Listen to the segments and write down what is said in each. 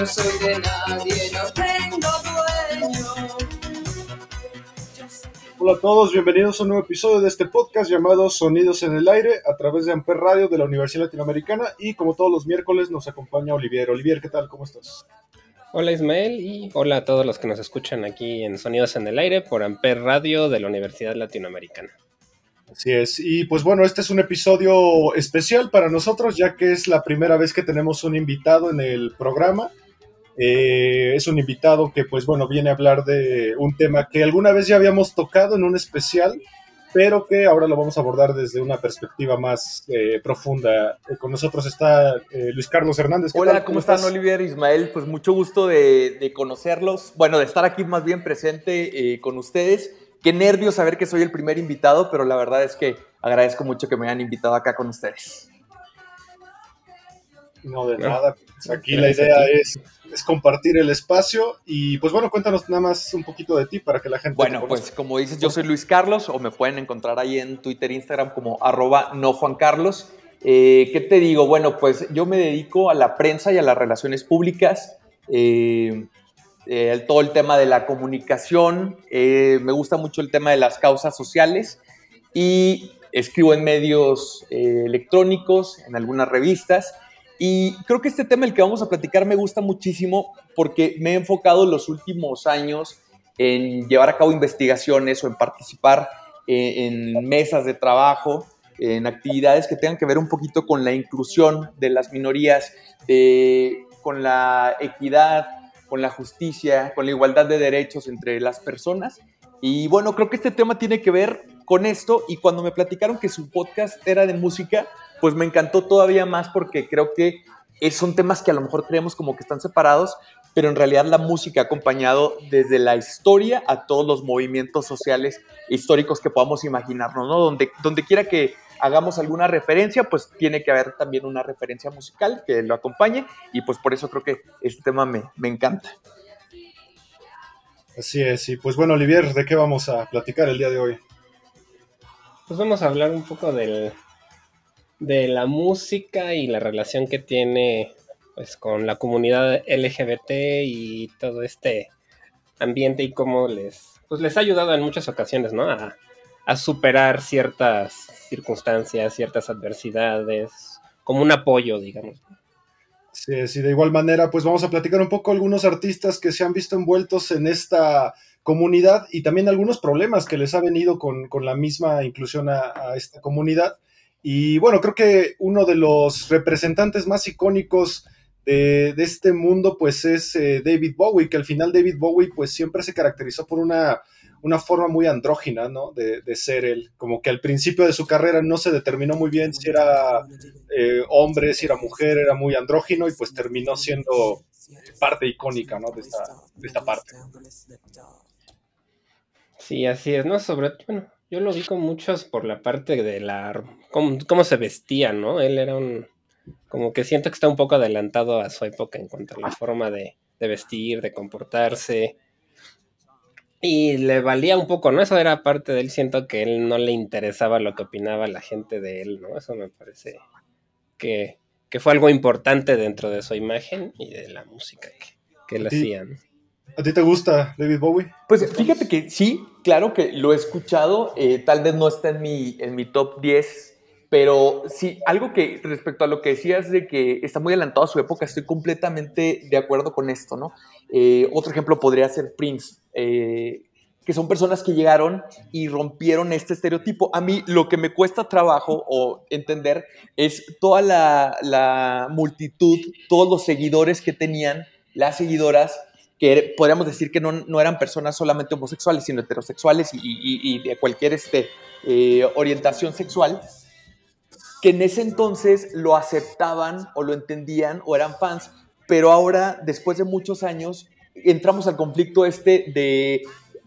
No soy de nadie, no tengo dueño. Hola a todos, bienvenidos a un nuevo episodio de este podcast llamado Sonidos en el Aire a través de Amper Radio de la Universidad Latinoamericana y como todos los miércoles nos acompaña Olivier. Olivier, ¿qué tal? ¿Cómo estás? Hola Ismael y hola a todos los que nos escuchan aquí en Sonidos en el Aire por Amper Radio de la Universidad Latinoamericana. Así es, y pues bueno, este es un episodio especial para nosotros ya que es la primera vez que tenemos un invitado en el programa. Eh, es un invitado que pues bueno viene a hablar de un tema que alguna vez ya habíamos tocado en un especial, pero que ahora lo vamos a abordar desde una perspectiva más eh, profunda. Eh, con nosotros está eh, Luis Carlos Hernández. ¿Qué Hola, tal? ¿cómo están Oliver, Ismael? Pues mucho gusto de, de conocerlos, bueno, de estar aquí más bien presente eh, con ustedes. Qué nervios saber que soy el primer invitado, pero la verdad es que agradezco mucho que me hayan invitado acá con ustedes. No, de No. nada. Pues aquí la idea es, es compartir el espacio y pues bueno, cuéntanos nada más un poquito de ti para que la gente... te Bueno, pues como dices, yo soy Luis Carlos, o me pueden encontrar ahí en Twitter, Instagram como arroba no Juan Carlos. Eh, ¿Qué te digo? Bueno, pues yo me dedico a la prensa y a las relaciones públicas. eh, eh, todo el tema de la comunicación, eh, me gusta mucho el tema de las causas sociales y escribo en medios eh, electrónicos, en algunas revistas. Y creo que este tema, el que vamos a platicar, me gusta muchísimo porque me he enfocado los últimos años en llevar a cabo investigaciones o en participar eh, en mesas de trabajo, en actividades que tengan que ver un poquito con la inclusión de las minorías, de- con la equidad, con la justicia, con la igualdad de derechos entre las personas. Y bueno, creo que este tema tiene que ver con esto y cuando me platicaron que su podcast era de música, pues me encantó todavía más porque creo que es- son temas que a lo mejor creemos como que están separados, pero en realidad la música ha acompañado desde la historia a todos los movimientos sociales históricos que podamos imaginarnos, ¿no? Donde, donde quiera que hagamos alguna referencia, pues tiene que haber también una referencia musical que lo acompañe y pues por eso creo que este tema me, me encanta. Así es, y pues bueno, Olivier, ¿de qué vamos a platicar el día de hoy? Pues vamos a hablar un poco del, de la música y la relación que tiene pues con la comunidad LGBT y todo este ambiente y cómo les pues les ha ayudado en muchas ocasiones, ¿no? A, superar ciertas circunstancias, ciertas adversidades, como un apoyo, digamos. Sí, y de igual manera, pues vamos a platicar un poco algunos artistas que se han visto envueltos en esta comunidad y también algunos problemas que les ha venido con, con la misma inclusión a esta comunidad. Y bueno, creo que uno de los representantes más icónicos de, este mundo, pues es eh, David Bowie, que al final David Bowie, pues siempre se caracterizó por una, una forma muy andrógina, ¿no? De, de ser él. Como que al principio de su carrera no se determinó muy bien si era eh, hombre, si era mujer, era muy andrógino y pues terminó siendo parte icónica, ¿no? De esta, de esta parte. Sí, así es, ¿no? Sobre bueno, yo lo vi con muchos por la parte de la cómo, cómo se vestía, ¿no? Él era un como que siento que está un poco adelantado a su época en cuanto a la forma de, de vestir, de comportarse. Y le valía un poco, ¿no? Eso era parte de él. Siento que él no le interesaba lo que opinaba la gente de él, ¿no? Eso me parece que, que fue algo importante dentro de su imagen y de la música que, que él hacía, ¿no? ¿A ti te gusta David Bowie? Pues fíjate que sí, claro que lo he escuchado, eh, tal vez no está en mi, en mi top 10, pero sí, algo que respecto a lo que decías de que está muy adelantado a su época, estoy completamente de acuerdo con esto, ¿no? Eh, otro ejemplo podría ser Prince, eh, que son personas que llegaron y rompieron este estereotipo. A mí lo que me cuesta trabajo o entender es toda la, la multitud, todos los seguidores que tenían, las seguidoras, que podríamos decir que no, no, eran personas solamente homosexuales, sino heterosexuales y, de cualquier este, eh, orientación sexual, que en ese entonces lo aceptaban o lo entendían o eran fans, pero ahora, después de muchos años, entramos al conflicto este de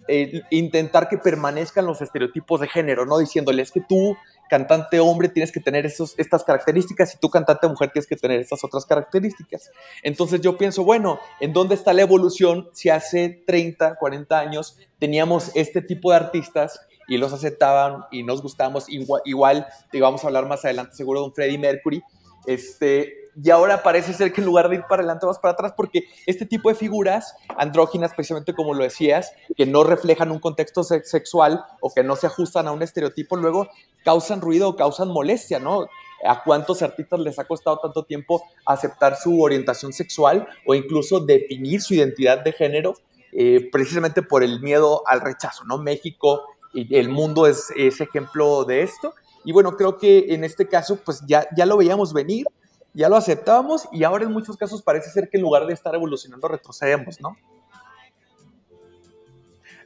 eh, intentar que permanezcan los estereotipos de género, ¿no? Diciéndole, que tú, cantante hombre, tienes que tener esos, estas características y tú, cantante mujer, tienes que tener estas otras características. Entonces yo pienso, bueno, ¿en dónde está la evolución si hace 30, 40 años teníamos este tipo de artistas y los aceptaban y nos gustamos igual, igual te vamos a hablar más adelante seguro de un Freddie Mercury, este, y ahora parece ser que en lugar de ir para adelante vas para atrás porque este tipo de figuras andróginas, especialmente como lo decías, que no reflejan un contexto sexual o que no se ajustan a un estereotipo, luego causan ruido o causan molestia, ¿no? ¿A cuántos artistas les ha costado tanto tiempo aceptar su orientación sexual o incluso definir su identidad de género eh, precisamente por el miedo al rechazo, ¿no? México y el mundo es, es ejemplo de esto. Y bueno, creo que en este caso, pues ya, ya lo veíamos venir ya lo aceptábamos y ahora en muchos casos parece ser que en lugar de estar evolucionando retrocedemos, ¿no?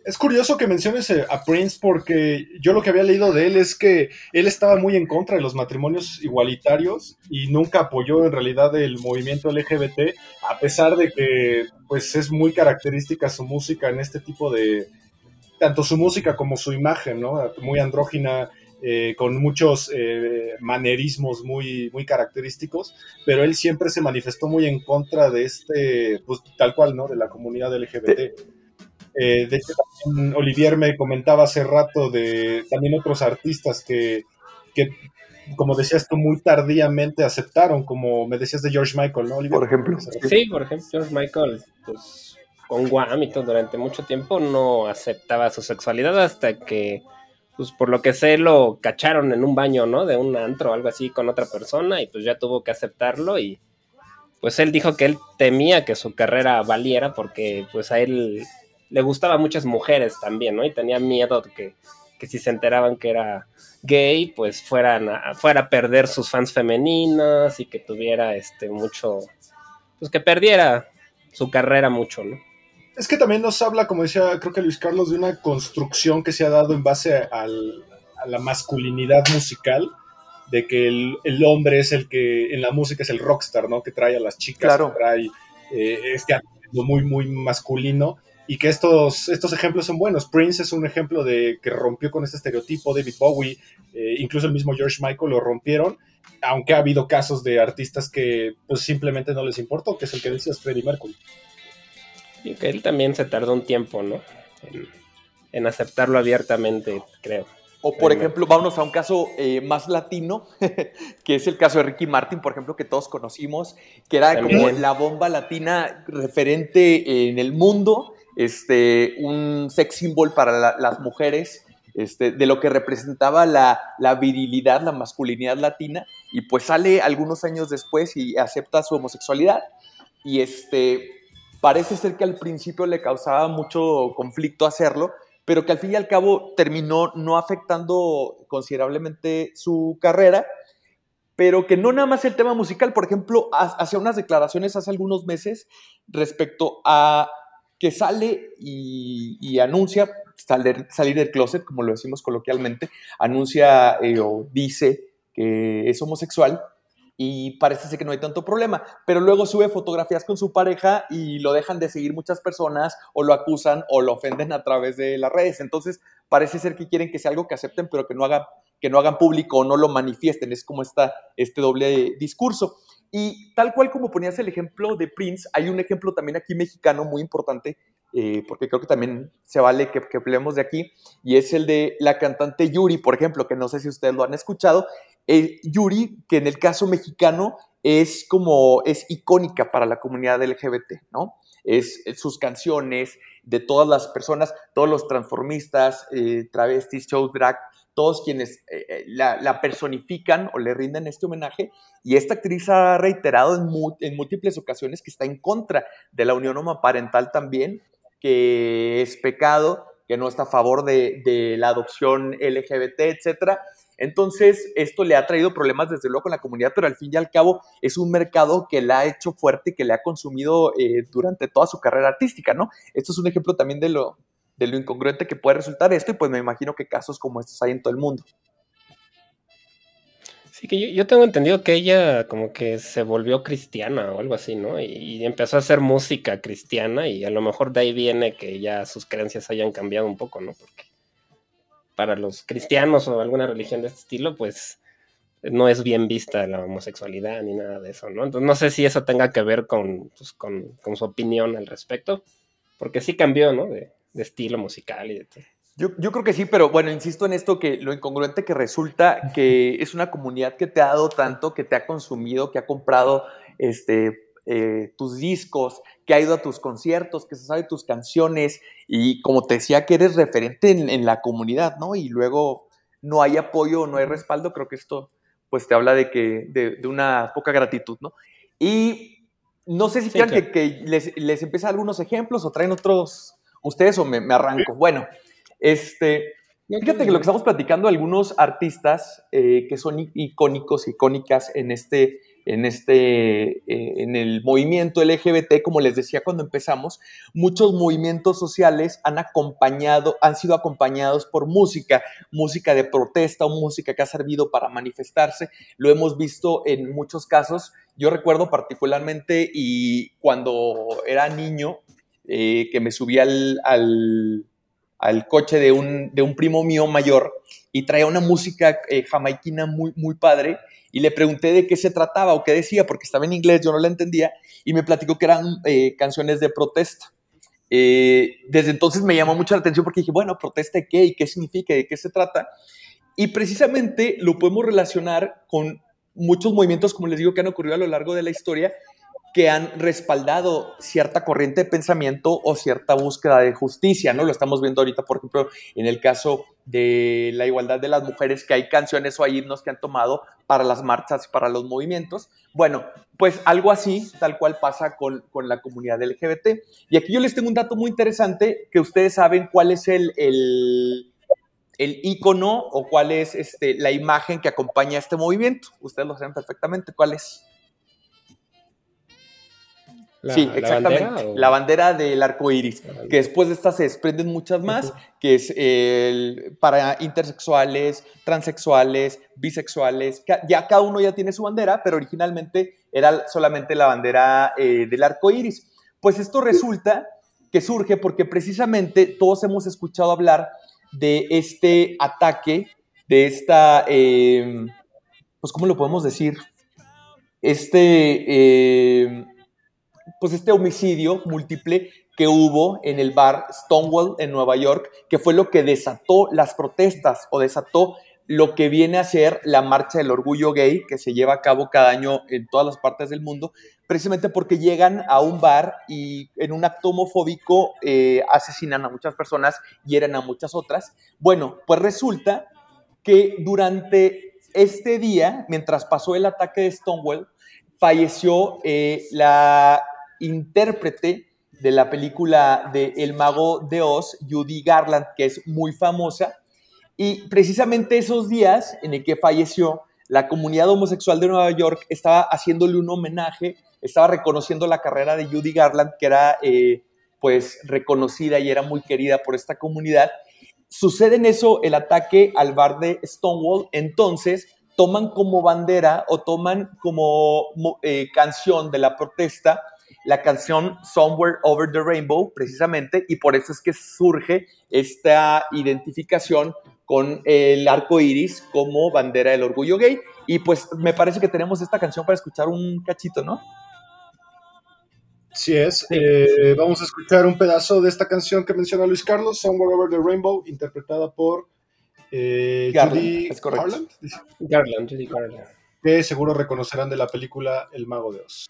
Es curioso que menciones eh, a Prince porque yo lo que había leído de él es que él estaba muy en contra de los matrimonios igualitarios y nunca apoyó en realidad el movimiento LGBT, a pesar de que pues es muy característica su música en este tipo de tanto su música como su imagen, ¿no? Muy andrógina, eh, con muchos eh, manerismos muy, muy característicos, pero él siempre se manifestó muy en contra de este, pues tal cual, ¿no? De la comunidad LGBT. Eh, de hecho, también Olivier me comentaba hace rato de también otros artistas que, que, como decías tú, muy tardíamente aceptaron, como me decías de George Michael, ¿no, Por ejemplo. Sí, por ejemplo, George Michael, pues con Guam y todo, durante mucho tiempo no aceptaba su sexualidad hasta que pues por lo que sé, lo cacharon en un baño, ¿no? De un antro o algo así con otra persona y pues ya tuvo que aceptarlo y pues él dijo que él temía que su carrera valiera porque pues a él le gustaban muchas mujeres también, ¿no? Y tenía miedo que, que si se enteraban que era gay, pues fueran a, fuera a perder sus fans femeninas y que tuviera este mucho, pues que perdiera su carrera mucho, ¿no? Es que también nos habla, como decía, creo que Luis Carlos, de una construcción que se ha dado en base a la masculinidad musical, de que el, hombre es el que en la música es el rockstar, ¿no? Que trae a las chicas, que trae eh, este muy, muy masculino, y que estos, estos ejemplos son buenos. Prince es un ejemplo de que rompió con este estereotipo, David Bowie, eh, incluso el mismo George Michael lo rompieron, aunque ha habido casos de artistas que pues simplemente no les importó, que es el que decías Freddie Mercury. Y que él también se tardó un tiempo, ¿no? En, aceptarlo abiertamente, creo. O por ejemplo, vámonos a un caso eh, más latino, que es el caso de Ricky Martin, por ejemplo, que todos conocimos, que era como la bomba latina referente en el mundo, este, un sex symbol para las mujeres, este, de lo que representaba la, la, virilidad, la masculinidad latina, y pues sale algunos años después y acepta su homosexualidad. Y este, parece ser que al principio le causaba mucho conflicto hacerlo, pero que al fin y al cabo terminó no afectando considerablemente su carrera, pero que no nada más el tema musical, por ejemplo, hacía unas declaraciones hace algunos meses respecto a que sale y, anuncia salir, del closet, como lo decimos coloquialmente, anuncia eh, o dice que es homosexual, y parece ser que no hay tanto problema, pero luego sube fotografías con su pareja y lo dejan de seguir muchas personas o lo acusan o lo ofenden a través de las redes. Entonces, parece ser que quieren que sea algo que acepten, pero que no hagan, que no hagan público o no lo manifiesten. Es como está este doble discurso. Y tal cual como ponías el ejemplo de Prince, hay un ejemplo también aquí mexicano muy importante, eh, porque creo que también se vale que, que de aquí, y es el de la cantante Yuri, por ejemplo, que no sé si ustedes lo han escuchado, Yuri, que en el caso mexicano es como, es icónica para la comunidad LGBT, ¿no? Es, sus canciones, de todas las personas, todos los transformistas, eh, travestis, show drag, todos quienes eh, eh, la, personifican o le rinden este homenaje. Y esta actriz ha reiterado en, múltiples ocasiones que está en contra de la unión homoparental también, que es pecado, que no está a favor de, de la adopción LGBT, etcétera Entonces, esto le ha traído problemas desde luego con la comunidad, pero al fin y al cabo es un mercado que la ha hecho fuerte, que le ha consumido eh, durante toda su carrera artística, ¿no? Esto es un ejemplo también de lo, de lo incongruente que puede resultar esto y pues me imagino que casos como estos hay en todo el mundo. Sí, que yo, tengo entendido que ella como que se volvió cristiana o algo así, ¿no? Y, empezó a hacer música cristiana y a lo mejor de ahí viene que ya sus creencias hayan cambiado un poco, ¿no? Porque para los cristianos o alguna religión de este estilo, pues no es bien vista la homosexualidad ni nada de eso, ¿no? Entonces no sé si eso tenga que ver con, pues, con, su opinión al respecto, porque sí cambió, ¿no? De, estilo musical y de todo. Yo, yo, creo que sí, pero bueno, insisto en esto que lo incongruente que resulta que es una comunidad que te ha dado tanto, que te ha consumido, que ha comprado este, eh, tus discos, que ha ido a tus conciertos, que se sabe tus canciones y como te decía que eres referente en, la comunidad, ¿no? Y luego no hay apoyo, no hay respaldo, creo que esto pues te habla de que de, una poca gratitud, ¿no? Y no sé si quieran que, les, les empiece algunos ejemplos o traen otros ustedes o me, me arranco. Bueno, este, fíjate que lo que estamos platicando, algunos artistas eh, que son icónicos, icónicas en este, en este, eh, en el movimiento LGBT, como les decía cuando empezamos, muchos movimientos sociales han acompañado, han sido acompañados por música, música de protesta o música que ha servido para manifestarse. Lo hemos visto en muchos casos. Yo recuerdo particularmente y cuando era niño, eh, que me subí al al coche de un, de un primo mío mayor y traía una música eh, jamaiquina muy, muy padre y le pregunté de qué se trataba o qué decía, porque estaba en inglés, yo no la entendía, y me platicó que eran eh, canciones de protesta. Eh, desde entonces me llamó mucho la atención porque dije, bueno, ¿protesta qué? ¿Y qué significa? ¿De qué se trata? Y precisamente lo podemos relacionar con muchos movimientos, como les digo, que han ocurrido a lo largo de la historia, que han respaldado cierta corriente de pensamiento o cierta búsqueda de justicia, ¿no? Lo estamos viendo ahorita, por ejemplo, en el caso de la igualdad de las mujeres, que hay canciones o himnos que han tomado para las marchas, para los movimientos. Bueno, pues algo así, tal cual pasa con, la comunidad LGBT. Y aquí yo les tengo un dato muy interesante, que ustedes saben cuál es el, el, el icono o cuál es este, la imagen que acompaña a este movimiento. Ustedes lo saben perfectamente cuál es sí, exactamente. La bandera, del arco iris. Que después de esta se desprenden muchas más, que es el, para intersexuales, transexuales, bisexuales. Ya cada uno ya tiene su bandera, pero originalmente era solamente la bandera eh, del arco iris. Pues esto resulta que surge porque precisamente todos hemos escuchado hablar de este ataque, de esta. Em, pues, ¿cómo lo podemos decir? Este. Em, pues este homicidio múltiple que hubo en el bar Stonewall en Nueva York, que fue lo que desató las protestas o desató lo que viene a ser la marcha del orgullo gay que se lleva a cabo cada año en todas las partes del mundo, precisamente porque llegan a un bar y en un acto homofóbico eh, asesinan a muchas personas, hieren a muchas otras. Bueno, pues resulta que durante este día, mientras pasó el ataque de Stonewall, falleció eh, la intérprete de la película de El Mago de Oz, Judy Garland, que es muy famosa. Y precisamente esos días en el que falleció, la comunidad homosexual de Nueva York estaba haciéndole un homenaje, estaba reconociendo la carrera de Judy Garland, que era eh, pues reconocida y era muy querida por esta comunidad. Sucede en eso el ataque al bar de Stonewall, entonces toman como bandera o toman como eh, canción de la protesta la canción Somewhere Over the Rainbow, precisamente, y por eso es que surge esta identificación con el arco iris como bandera del orgullo gay. Y pues me parece que tenemos esta canción para escuchar un cachito, ¿no? Sí es. Eh, vamos a escuchar un pedazo de esta canción que menciona Luis Carlos, Somewhere Over the Rainbow, interpretada por eh, Judy Garland. Garland, Judy Garland. Que seguro reconocerán de la película El Mago de Oz.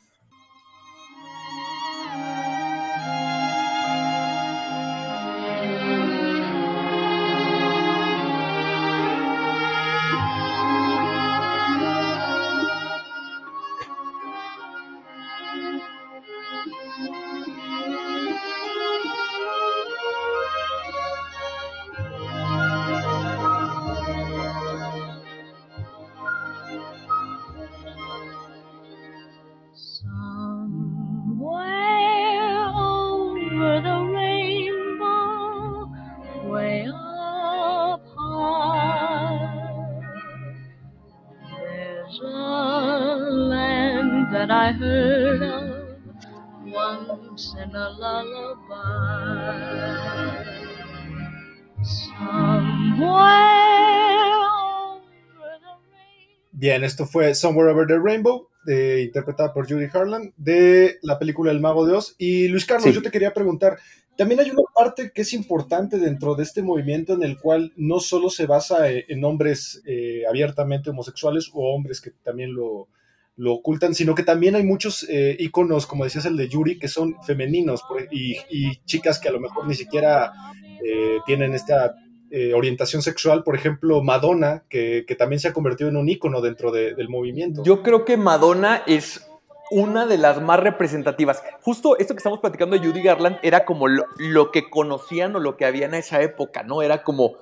Bien, esto fue Somewhere Over the Rainbow, de- interpretada por Judy Harlan, de la película El Mago de Oz. Y Luis Carlos, Sí. yo te quería preguntar, también hay una parte que es importante dentro de este movimiento en el cual no solo se basa eh, en hombres eh, abiertamente homosexuales o hombres que también lo, lo ocultan, sino que también hay muchos eh, íconos, como decías el de Yuri, que son femeninos y chicas que a lo mejor ni siquiera eh, tienen esta eh, orientación sexual, por ejemplo, Madonna, que, que también se ha convertido en un ícono dentro de- del movimiento. Yo creo que Madonna es una de las más representativas. Justo esto que estamos platicando de Judy Garland era como lo, lo que conocían o lo que había en esa época, ¿no? Era como,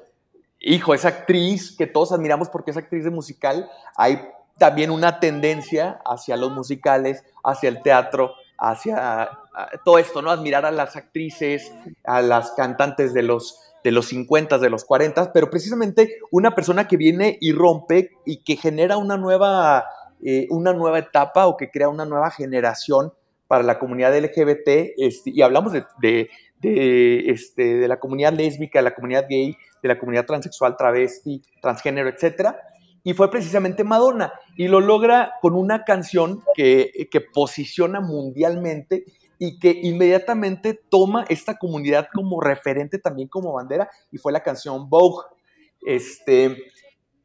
hijo, esa actriz que todos admiramos porque es actriz de musical. Hay también una tendencia hacia los musicales, hacia el teatro, hacia todo esto, ¿no? Admirar a las actrices, a las cantantes de los de los 50, de los 40, pero precisamente una persona que viene y rompe y que genera una nueva eh, una nueva etapa o que crea una nueva generación para la comunidad LGBT, este, y hablamos de, de, de, este, de la comunidad lésbica, de la comunidad gay, de la comunidad transexual, travesti, transgénero, etcétera, y fue precisamente Madonna, y lo logra con una canción que, que posiciona mundialmente y que inmediatamente toma esta comunidad como referente también como bandera, y fue la canción Vogue, este,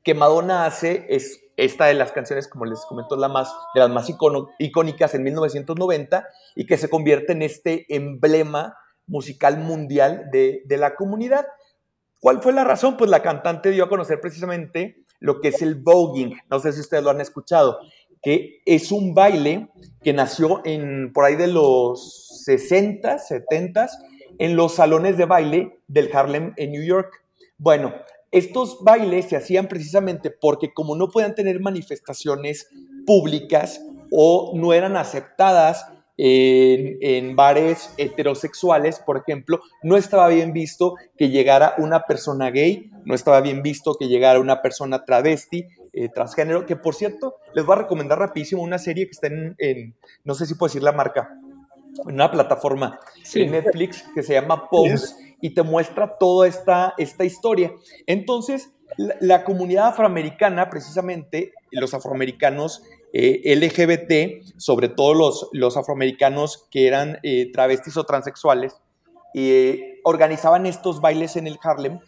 que Madonna hace es esta de las canciones, como les comento, la más, de las más icono- icónicas en 1990 y que se convierte en este emblema musical mundial de, de la comunidad. ¿Cuál fue la razón? Pues la cantante dio a conocer precisamente lo que es el voguing. No sé si ustedes lo han escuchado, que es un baile que nació en por ahí de los 60, 70 en los salones de baile del Harlem en New York. Bueno, estos bailes se hacían precisamente porque como no podían tener manifestaciones públicas o no eran aceptadas en, en bares heterosexuales, por ejemplo, no estaba bien visto que llegara una persona gay, no estaba bien visto que llegara una persona travesti, eh, transgénero, que por cierto, les voy a recomendar rapidísimo una serie que está en, en- no sé si puedo decir la marca, en una plataforma Sí. en Netflix que se llama Pose y te muestra toda esta, esta historia. Entonces, la, la comunidad afroamericana, precisamente, los afroamericanos eh, LGBT, sobre todo los, los afroamericanos que eran eh, travestis o transexuales, eh, organizaban estos bailes en el Harlem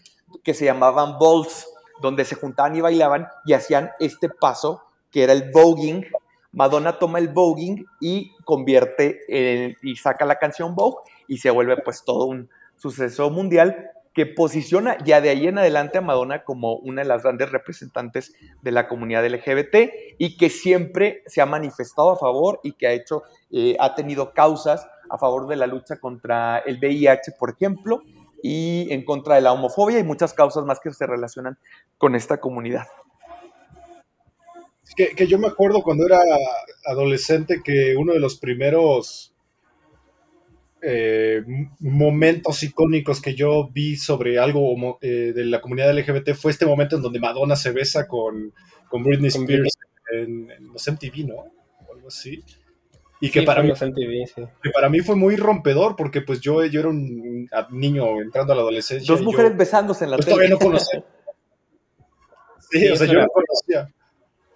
que se llamaban balls, donde se juntaban y bailaban y hacían este paso que era el voguing. Madonna toma el voguing y convierte en- y saca la canción Vogue y se vuelve pues todo un suceso mundial que posiciona ya de ahí en adelante a Madonna como una de las grandes representantes de la comunidad LGBT y que siempre se ha manifestado a favor y que ha hecho, eh, ha tenido causas a favor de la lucha contra el VIH, por ejemplo, y en contra de la homofobia y muchas causas más que se relacionan con esta comunidad. Que, que yo me acuerdo cuando era adolescente que uno de los primeros eh, momentos icónicos que yo vi sobre algo eh, de la comunidad LGBT fue este momento en donde Madonna se besa con, con Britney Spears en, en los MTV, ¿no? O algo así. Y que Sí, para mí los MTV, sí. que para mí fue muy rompedor porque pues yo, yo era un niño entrando a la adolescencia. Dos mujeres yo, besándose en la pues, tele. todavía no conocía. Sí, Sí, o sea, yo era- no conocía.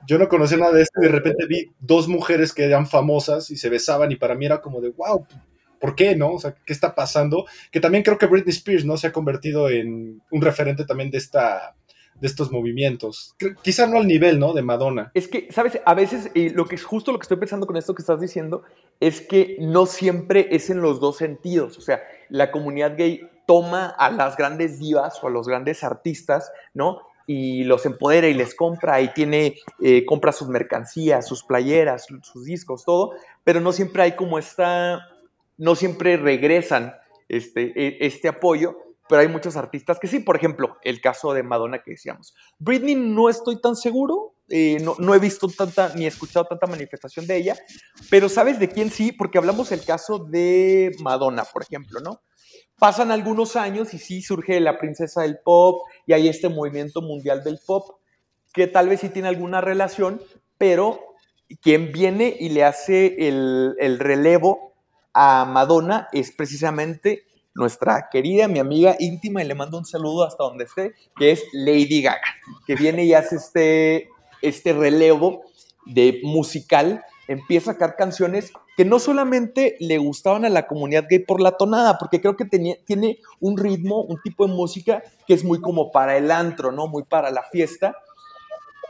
Yo no conocía nada de esto y de repente vi dos mujeres que eran famosas y se besaban y para mí era como de, wow, ¿por qué no? O sea, ¿qué está pasando? Que también creo que Britney Spears, ¿no? Se ha convertido en un referente también de esta de estos movimientos. Quizá no al nivel, ¿no? De Madonna. Es que, ¿sabes? A veces, y lo que es justo lo que estoy pensando con esto que estás diciendo, es que no siempre es en los dos sentidos. O sea, la comunidad gay toma a las grandes divas o a los grandes artistas, ¿no? Y los empodera y les compra y tiene, eh, compra sus mercancías, sus playeras, sus discos, todo, pero no siempre hay como esta, no siempre regresan este, e- este apoyo, pero hay muchos artistas que sí, por ejemplo, el caso de Madonna que decíamos. Britney no estoy tan seguro, eh, no, no he visto tanta ni he escuchado tanta manifestación de ella, pero ¿sabes de quién sí? Porque hablamos el caso de Madonna, por ejemplo, ¿no? Pasan algunos años y sí surge la princesa del pop y hay este movimiento mundial del pop que tal vez sí tiene alguna relación, pero quien viene y le hace el, el relevo a Madonna es precisamente nuestra querida, mi amiga íntima, y le mando un saludo hasta donde esté, que es Lady Gaga, que viene y hace este, este relevo de musical, empieza a sacar canciones que no solamente le gustaban a la comunidad gay por la tonada, porque creo que tenía, tiene un ritmo, un tipo de música que es muy como para el antro, ¿no? Muy para la fiesta.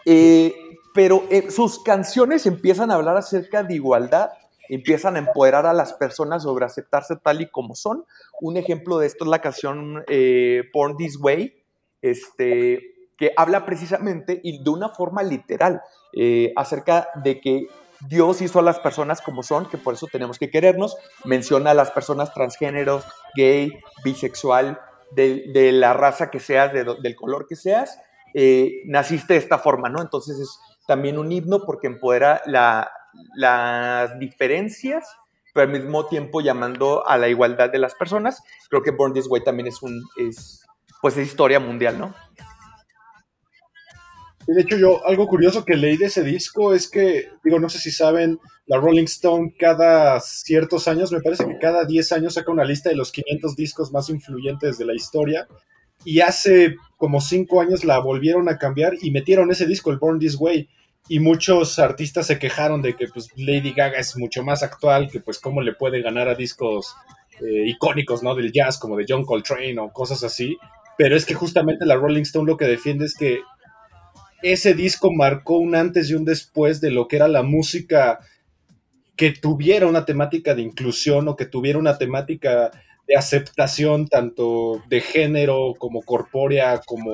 Eh, pero eh, sus canciones empiezan a hablar acerca de igualdad, empiezan a empoderar a las personas sobre aceptarse tal y como son. Un ejemplo de esto es la canción eh, Born This Way, este, que habla precisamente y de una forma literal eh, acerca de que Dios hizo a las personas como son, que por eso tenemos que querernos. Menciona a las personas transgéneros, gay, bisexual, de, la raza que seas, de, del color que seas. Eh, naciste de esta forma, ¿no? Entonces es también un himno porque empodera la, las diferencias, pero al mismo tiempo llamando a la igualdad de las personas. Creo que Born This Way también es un, es, pues es historia mundial, ¿no? De hecho, yo, algo curioso que leí de ese disco es que, digo, no sé si saben, la Rolling Stone cada ciertos años, me parece que cada 10 años saca una lista de los 500 discos más influyentes de la historia. Y hace como 5 años la volvieron a cambiar y metieron ese disco, el Born This Way. Y muchos artistas se quejaron de que pues, Lady Gaga es mucho más actual, que pues cómo le puede ganar a discos eh, icónicos, ¿no? Del jazz, como de John Coltrane o cosas así. Pero es que justamente la Rolling Stone lo que defiende es que ese disco marcó un antes y un después de lo que era la música que tuviera una temática de inclusión o que tuviera una temática de aceptación tanto de género como corpórea como,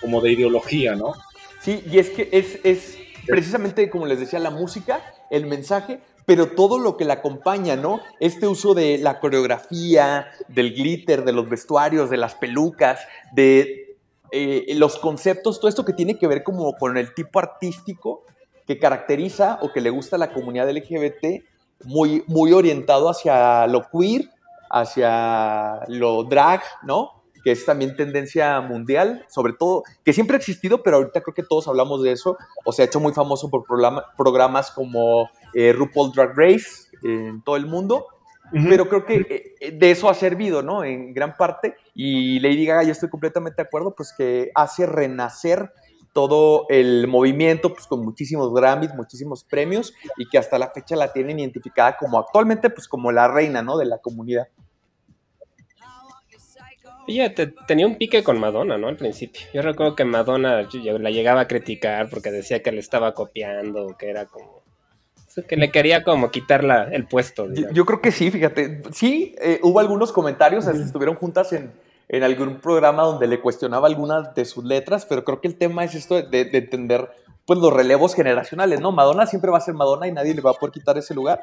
como de ideología, ¿no? Sí, y es que es, es precisamente como les decía, la música, el mensaje, pero todo lo que la acompaña, ¿no? Este uso de la coreografía, del glitter, de los vestuarios, de las pelucas, de eh, los conceptos, todo esto que tiene que ver como con el tipo artístico que caracteriza o que le gusta a la comunidad LGBT, muy, muy orientado hacia lo queer, hacia lo drag, ¿no? Que es también tendencia mundial, sobre todo, que siempre ha existido, pero ahorita creo que todos hablamos de eso, o se ha hecho muy famoso por programa, programas como eh, RuPaul Drag Race en todo el mundo, pero creo que eh, de eso ha servido, ¿no? En gran parte. Y Lady Gaga, yo estoy completamente de acuerdo, pues que hace renacer todo el movimiento, pues con muchísimos Grammys, muchísimos premios, y que hasta la fecha la tienen identificada como actualmente, pues como la reina, ¿no? De la comunidad. Ella tenía un pique con Madonna, ¿no? Al principio. Yo recuerdo que Madonna la llegaba a criticar porque decía que le estaba copiando, que era como que le quería como quitar la, el puesto. Yo, yo, creo que sí, fíjate. Sí, eh, hubo algunos comentarios, estuvieron juntas en, en, algún programa donde le cuestionaba algunas de sus letras, pero creo que el tema es esto de, de, entender pues los relevos generacionales, ¿no? Madonna siempre va a ser Madonna y nadie le va a poder quitar ese lugar,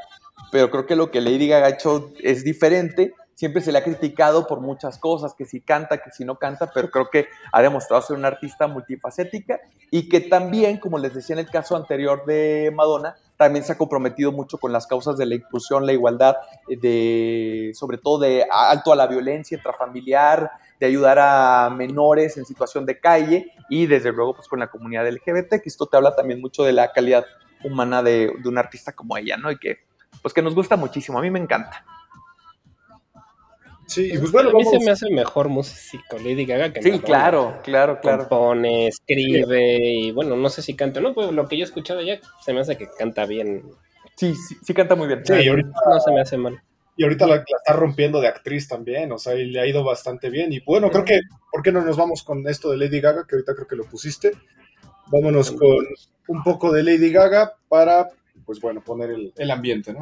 pero creo que lo que Lady Gaga ha hecho es diferente. Siempre se le ha criticado por muchas cosas, que si canta, que si no canta, pero creo que ha demostrado ser una artista multifacética y que también, como les decía en el caso anterior de Madonna, también se ha comprometido mucho con las causas de la inclusión, la igualdad, de, sobre todo de alto a la violencia intrafamiliar, de ayudar a menores en situación de calle y desde luego pues con la comunidad LGBT, que esto te habla también mucho de la calidad humana de, de artista como ella, ¿no? Y que pues que nos gusta muchísimo, a mí me encanta. Sí, pues bueno, a mí vamos. se me hace mejor músico Lady Gaga que Sí, Madonna. claro, claro, claro. Compone, escribe y bueno, no sé si canta, no, pues lo que yo he escuchado ya se me hace que canta bien. Sí, sí, sí canta muy bien. Sí, y ahorita, no se me hace mal. Y ahorita la, la, está rompiendo de actriz también, o sea, y le ha ido bastante bien. Y bueno, creo que, ¿por qué no nos vamos con esto de Lady Gaga? Que ahorita creo que lo pusiste. Vámonos con un poco de Lady Gaga para, pues bueno, poner el, el ambiente, ¿no?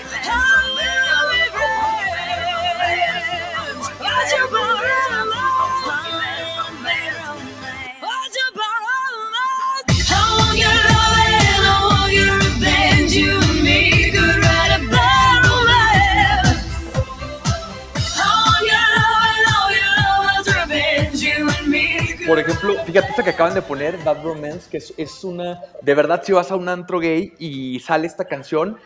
por ejemplo, fíjate esta que acaban de poner, Bad Romance, que es, una, de verdad, si vas a un antro gay y sale esta canción,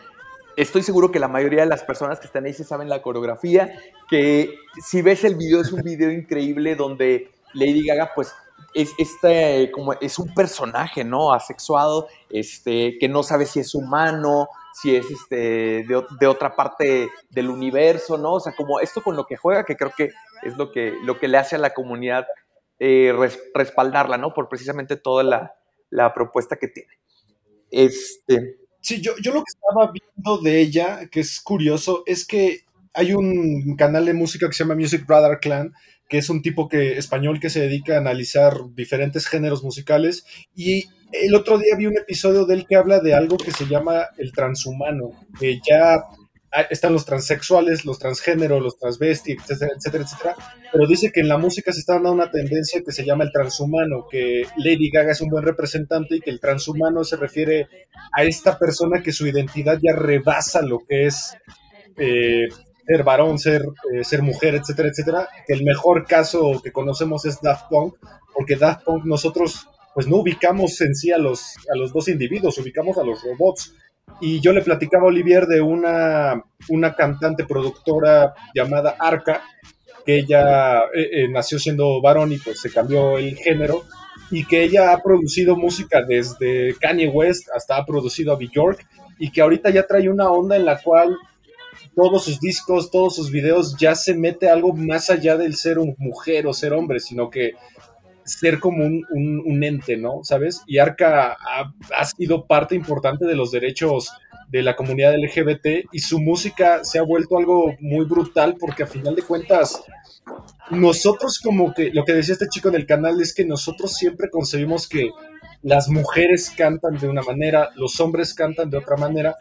estoy seguro que la mayoría de las personas que están ahí se saben la coreografía, que si ves el video es un video increíble donde Lady Gaga pues es, este, como, es un personaje, ¿no? Asexuado, este, que no sabe si es humano, si es este, de, de, otra parte del universo, ¿no? O sea, como esto con lo que juega, que creo que es lo que, lo que le hace a la comunidad eh, res, respaldarla, ¿no? Por precisamente toda la, la propuesta que tiene. Este. Sí, yo, yo lo que estaba viendo de ella, que es curioso, es que hay un canal de música que se llama Music Brother Clan, que es un tipo que, español que se dedica a analizar diferentes géneros musicales. Y el otro día vi un episodio de él que habla de algo que se llama el transhumano, que ya están los transexuales, los transgéneros, los transvesti, etcétera, etcétera, etcétera. Pero dice que en la música se está dando una tendencia que se llama el transhumano, que Lady Gaga es un buen representante y que el transhumano se refiere a esta persona que su identidad ya rebasa lo que es eh, ser varón, ser, eh, ser mujer, etcétera, etcétera, que el mejor caso que conocemos es Daft Punk, porque Daft Punk nosotros pues no ubicamos en sí a los, a los dos individuos, ubicamos a los robots. Y yo le platicaba a Olivier de una, una cantante productora llamada Arca, que ella eh, eh, nació siendo varón y pues se cambió el género, y que ella ha producido música desde Kanye West hasta ha producido a Bjork, y que ahorita ya trae una onda en la cual todos sus discos, todos sus videos, ya se mete algo más allá del ser un mujer o ser hombre, sino que ser como un, ente, ¿no? ¿Sabes? Y Arca ha, sido parte importante de los derechos de la comunidad LGBT y su música se ha vuelto algo muy brutal porque a final de cuentas nosotros como que lo que decía este chico en el canal es que nosotros siempre concebimos que las mujeres cantan de una manera, los hombres cantan de otra manera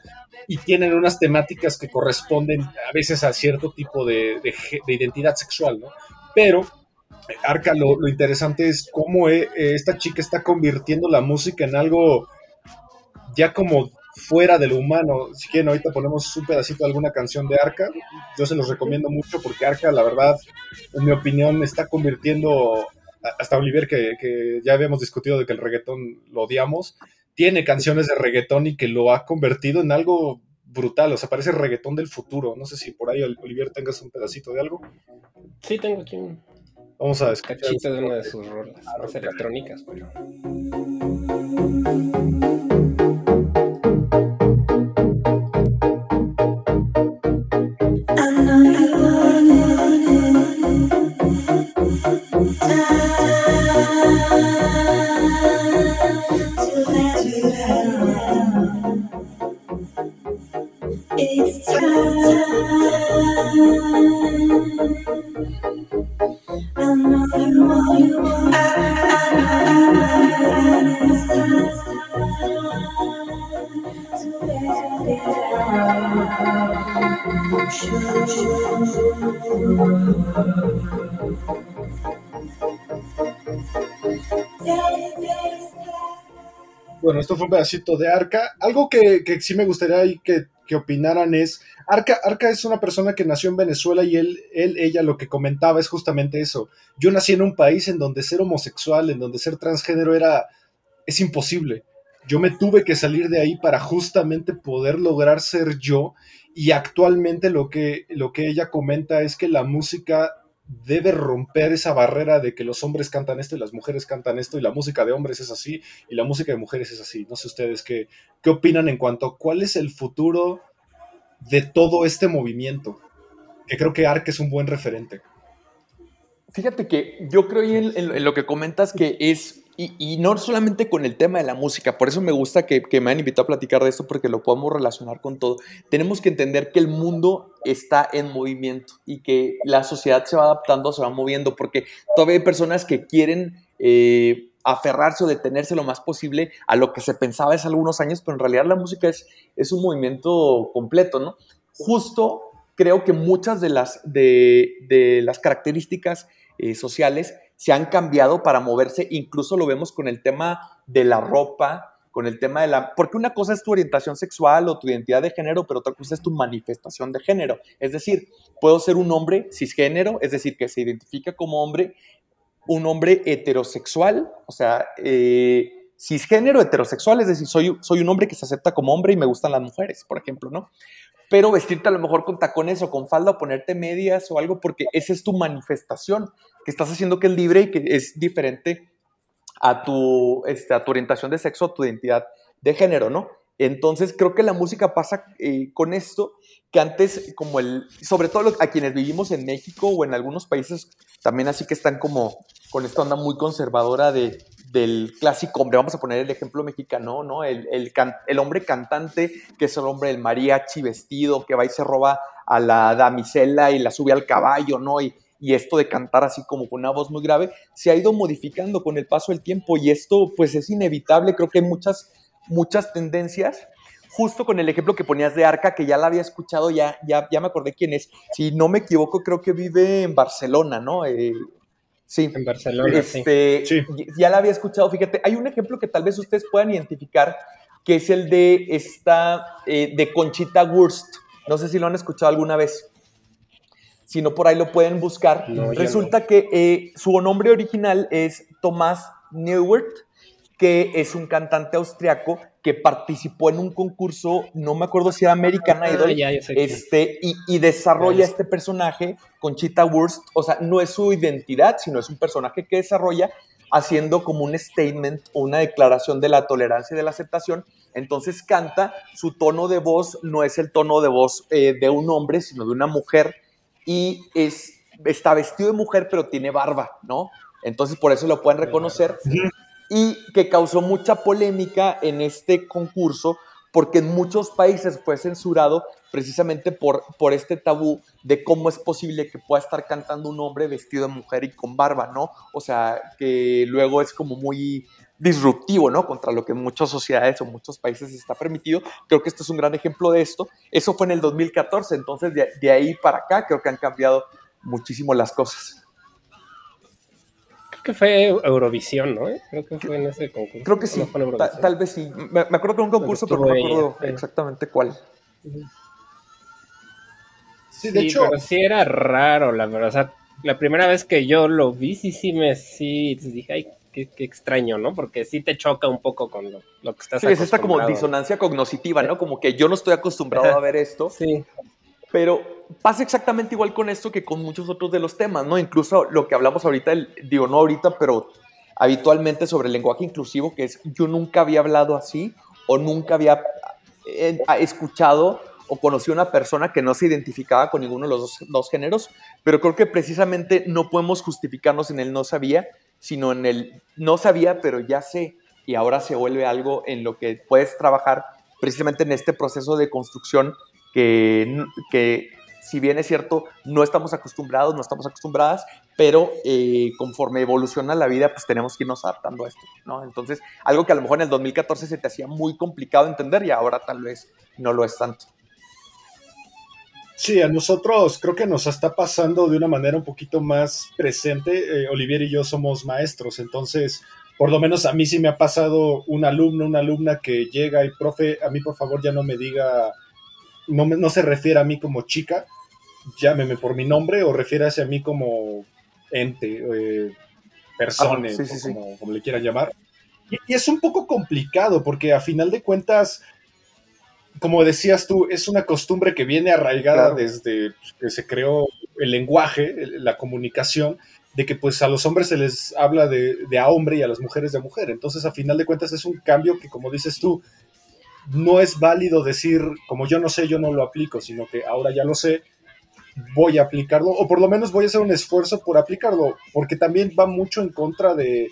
y tienen unas temáticas que corresponden a veces a cierto tipo de, de identidad sexual, ¿no? Pero Arca, lo, interesante es cómo eh, esta chica está convirtiendo la música en algo ya como fuera de lo humano. Si quieren, ahorita ponemos un pedacito de alguna canción de Arca. Yo se los recomiendo mucho porque Arca, la verdad, en mi opinión, está convirtiendo, hasta Olivier, que, que ya habíamos discutido de que el reggaetón lo odiamos, tiene canciones de reggaetón y que lo ha convertido en algo brutal, o sea, parece reggaetón del futuro. No sé si por ahí, Olivier, tengas un pedacito de algo. Sí, tengo aquí un Vamos a escuchar. Cachito de una de sus rolas, más electrónicas, pero. Bueno, esto fue un pedacito de Arca. Algo que, que sí me gustaría que, que, opinaran es, Arca, Arca es una persona que nació en Venezuela y él, él, ella lo que comentaba es justamente eso. Yo nací en un país en donde ser homosexual, en donde ser transgénero era, es imposible. Yo me tuve que salir de ahí para justamente poder lograr ser yo y actualmente lo que, lo que ella comenta es que la música debe romper esa barrera de que los hombres cantan esto y las mujeres cantan esto y la música de hombres es así y la música de mujeres es así. No sé ustedes qué, qué opinan en cuanto a cuál es el futuro de todo este movimiento, que creo que Ark es un buen referente. Fíjate que yo creo en lo que comentas que es y, y, no solamente con el tema de la música, por eso me gusta que, que, me han invitado a platicar de esto, porque lo podemos relacionar con todo. Tenemos que entender que el mundo está en movimiento y que la sociedad se va adaptando, se va moviendo, porque todavía hay personas que quieren eh, aferrarse o detenerse lo más posible a lo que se pensaba hace algunos años, pero en realidad la música es, es un movimiento completo, ¿no? Justo creo que muchas de las, de, de las características eh, sociales se han cambiado para moverse, incluso lo vemos con el tema de la ropa, con el tema de la... Porque una cosa es tu orientación sexual o tu identidad de género, pero otra cosa es tu manifestación de género. Es decir, puedo ser un hombre cisgénero, es decir, que se identifica como hombre, un hombre heterosexual, o sea, eh, cisgénero heterosexual, es decir, soy, soy un hombre que se acepta como hombre y me gustan las mujeres, por ejemplo, ¿no? Pero vestirte a lo mejor con tacones o con falda o ponerte medias o algo, porque esa es tu manifestación, que estás haciendo que es libre y que es diferente a tu, este, a tu orientación de sexo, a tu identidad de género, ¿no? Entonces creo que la música pasa eh, con esto, que antes como el, sobre todo a quienes vivimos en México o en algunos países también así que están como con esta onda muy conservadora de, del clásico hombre, vamos a poner el ejemplo mexicano, ¿no? El, el, el, hombre cantante, que es el hombre del mariachi vestido, que va y se roba a la damisela y la sube al caballo, ¿no? Y, y esto de cantar así como con una voz muy grave, se ha ido modificando con el paso del tiempo y esto pues es inevitable, creo que hay muchas muchas tendencias. Justo con el ejemplo que ponías de Arca, que ya la había escuchado, ya, ya, ya me acordé quién es. Si no me equivoco, creo que vive en Barcelona, ¿no? Eh, sí. En Barcelona, este, sí. Ya la había escuchado. Fíjate, hay un ejemplo que tal vez ustedes puedan identificar, que es el de esta, eh, de Conchita Wurst. No sé si lo han escuchado alguna vez. Si no, por ahí lo pueden buscar. Resulta que eh, su nombre original es Tomás Neuwirth que es un cantante austriaco que participó en un concurso, no me acuerdo si era American ah, Idol, este, y, desarrolla este personaje, Conchita Wurst, o sea, no es su identidad, sino es un personaje que desarrolla haciendo como un statement o una declaración de la tolerancia y de la aceptación. Entonces canta, su tono de voz no es el tono de voz eh, de un hombre, sino de una mujer, y es, está vestido de mujer, pero tiene barba, ¿no? Entonces por eso lo pueden reconocer y que causó mucha polémica en este concurso porque en muchos países fue censurado precisamente por, por este tabú de cómo es posible que pueda estar cantando un hombre vestido de mujer y con barba, ¿no? O sea, que luego es como muy disruptivo, ¿no? Contra lo que en muchas sociedades o muchos países está permitido. Creo que este es un gran ejemplo de esto. Eso fue en el 2014, entonces de, de ahí para acá creo que han cambiado muchísimo las cosas que fue Eurovisión, ¿no? Creo que fue en ese concurso. Creo que sí, tal vez sí. Me, acuerdo que un concurso, pero no me acuerdo exactamente cuál. Sí, de hecho. Pero sí era raro, la verdad. O sea, la primera vez que yo lo vi, sí, sí me sí, dije, ay, qué, extraño, ¿no? Porque sí te choca un poco con lo, que estás Sí, es esta como disonancia cognoscitiva, ¿no? Como que yo no estoy acostumbrado a ver esto. Sí. Pero pasa exactamente igual con esto que con muchos otros de los temas, ¿no? Incluso lo que hablamos ahorita, digo, no ahorita, pero habitualmente sobre el lenguaje inclusivo, que es yo nunca había hablado así o nunca había eh, escuchado o conocido a una persona que no se identificaba con ninguno de los dos, dos, géneros, pero creo que precisamente no podemos justificarnos en el no sabía, sino en el no sabía, pero ya sé, y ahora se vuelve algo en lo que puedes trabajar precisamente en este proceso de construcción que, que si bien es cierto, no estamos acostumbrados, no estamos acostumbradas, pero eh, conforme evoluciona la vida, pues tenemos que irnos adaptando a esto, ¿no? Entonces, algo que a lo mejor en el 2014 se te hacía muy complicado entender y ahora tal vez no lo es tanto. Sí, a nosotros creo que nos está pasando de una manera un poquito más presente. Eh, Olivier y yo somos maestros, entonces, por lo menos a mí sí me ha pasado un alumno, una alumna que llega y, profe, a mí por favor ya no me diga no, no se refiere a mí como chica, llámeme por mi nombre o refiérase a mí como ente, eh, persona, como, le quieran llamar. Y, es un poco complicado porque a final de cuentas, como decías tú, es una costumbre que viene arraigada desde que se creó el lenguaje, la comunicación, de que pues a los hombres se les habla de, de, a hombre y a las mujeres de mujer. Entonces, a final de cuentas, es un cambio que, como dices tú, no es válido decir, como yo no sé, yo no lo aplico, sino que ahora ya lo sé, voy a aplicarlo, o por lo menos voy a hacer un esfuerzo por aplicarlo, porque también va mucho en contra de,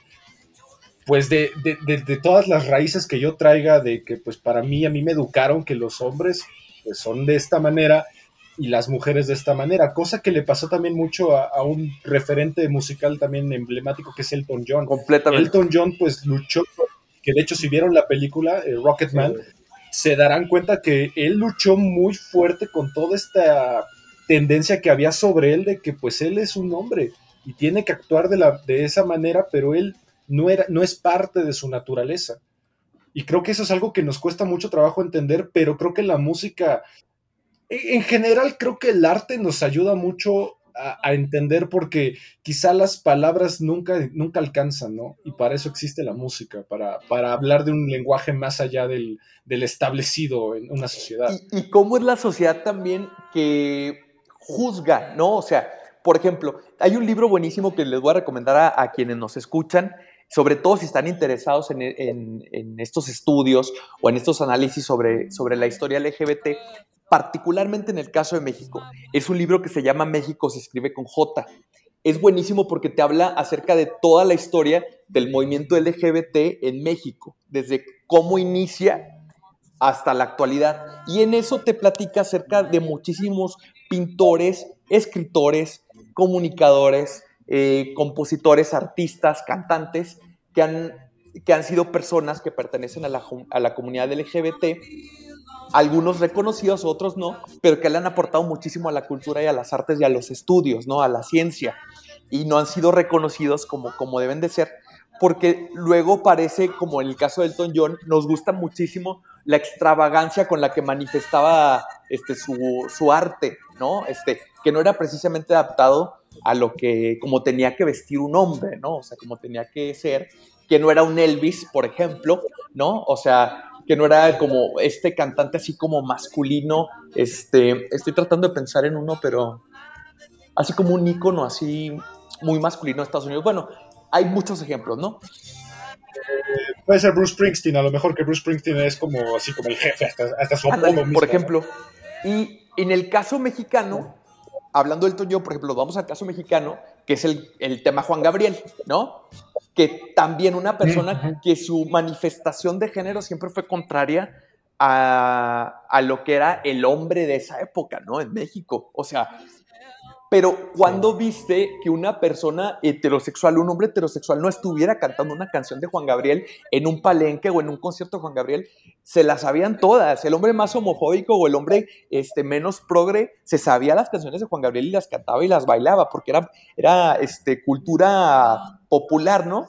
pues de, de, todas las raíces que yo traiga, de que pues para mí, a mí me educaron que los hombres pues son de esta manera y las mujeres de esta manera, cosa que le pasó también mucho a, un referente musical también emblemático que es Elton John. Completamente. Elton John pues luchó, que de hecho si vieron la película eh, Rocketman, se darán cuenta que él luchó muy fuerte con toda esta tendencia que había sobre él de que pues él es un hombre y tiene que actuar de, la, de esa manera, pero él no, era, no es parte de su naturaleza. Y creo que eso es algo que nos cuesta mucho trabajo entender, pero creo que la música, en general creo que el arte nos ayuda mucho a, entender porque quizá las palabras nunca, nunca alcanzan, ¿no? Y para eso existe la música, para, para hablar de un lenguaje más allá del, del establecido en una sociedad. Y, cómo es la sociedad también que juzga, ¿no? O sea, por ejemplo, hay un libro buenísimo que les voy a recomendar a quienes nos escuchan, sobre todo si están interesados en, estos estudios o en estos análisis sobre, sobre la historia LGBT, particularmente en el caso de México. Es un libro que se llama México se escribe con J. Es buenísimo porque te habla acerca de toda la historia del movimiento LGBT en México, desde cómo inicia hasta la actualidad. Y en eso te platica acerca de muchísimos pintores, escritores, comunicadores, eh, compositores, artistas, cantantes, que han, que han sido personas que pertenecen a la, a la comunidad LGBT, algunos reconocidos, otros no, pero que le han aportado muchísimo a la cultura y a las artes y a los estudios, ¿no? a la ciencia, y no han sido reconocidos como, como deben de ser, porque luego parece, como en el caso de Elton John, nos gusta muchísimo la extravagancia con la que manifestaba este, su, su arte, ¿no? Este, que no era precisamente adaptado a lo que, como tenía que vestir un hombre, ¿no? O sea, como tenía que ser, que no era un Elvis, por ejemplo, ¿no? O sea, que no era como este cantante así como masculino, este, estoy tratando de pensar en uno, pero así como un ícono así muy masculino de Estados Unidos. Bueno, hay muchos ejemplos, ¿no? Puede ser Bruce Springsteen, a lo mejor que Bruce Springsteen es como así como el jefe, hasta, hasta su mismo, por ejemplo. Y en el caso mexicano, hablando del Toño, por ejemplo, vamos al caso mexicano, que es el, el tema Juan Gabriel, ¿no? Que también una persona que su manifestación de género siempre fue contraria a, a lo que era el hombre de esa época, ¿no? En México. O sea, pero cuando viste que una persona heterosexual, un hombre heterosexual, no estuviera cantando una canción de Juan Gabriel en un palenque o en un concierto de Juan Gabriel, se las sabían todas. El hombre más homofóbico o el hombre este, menos progre se sabía las canciones de Juan Gabriel y las cantaba y las bailaba porque era, era este, cultura popular, ¿no?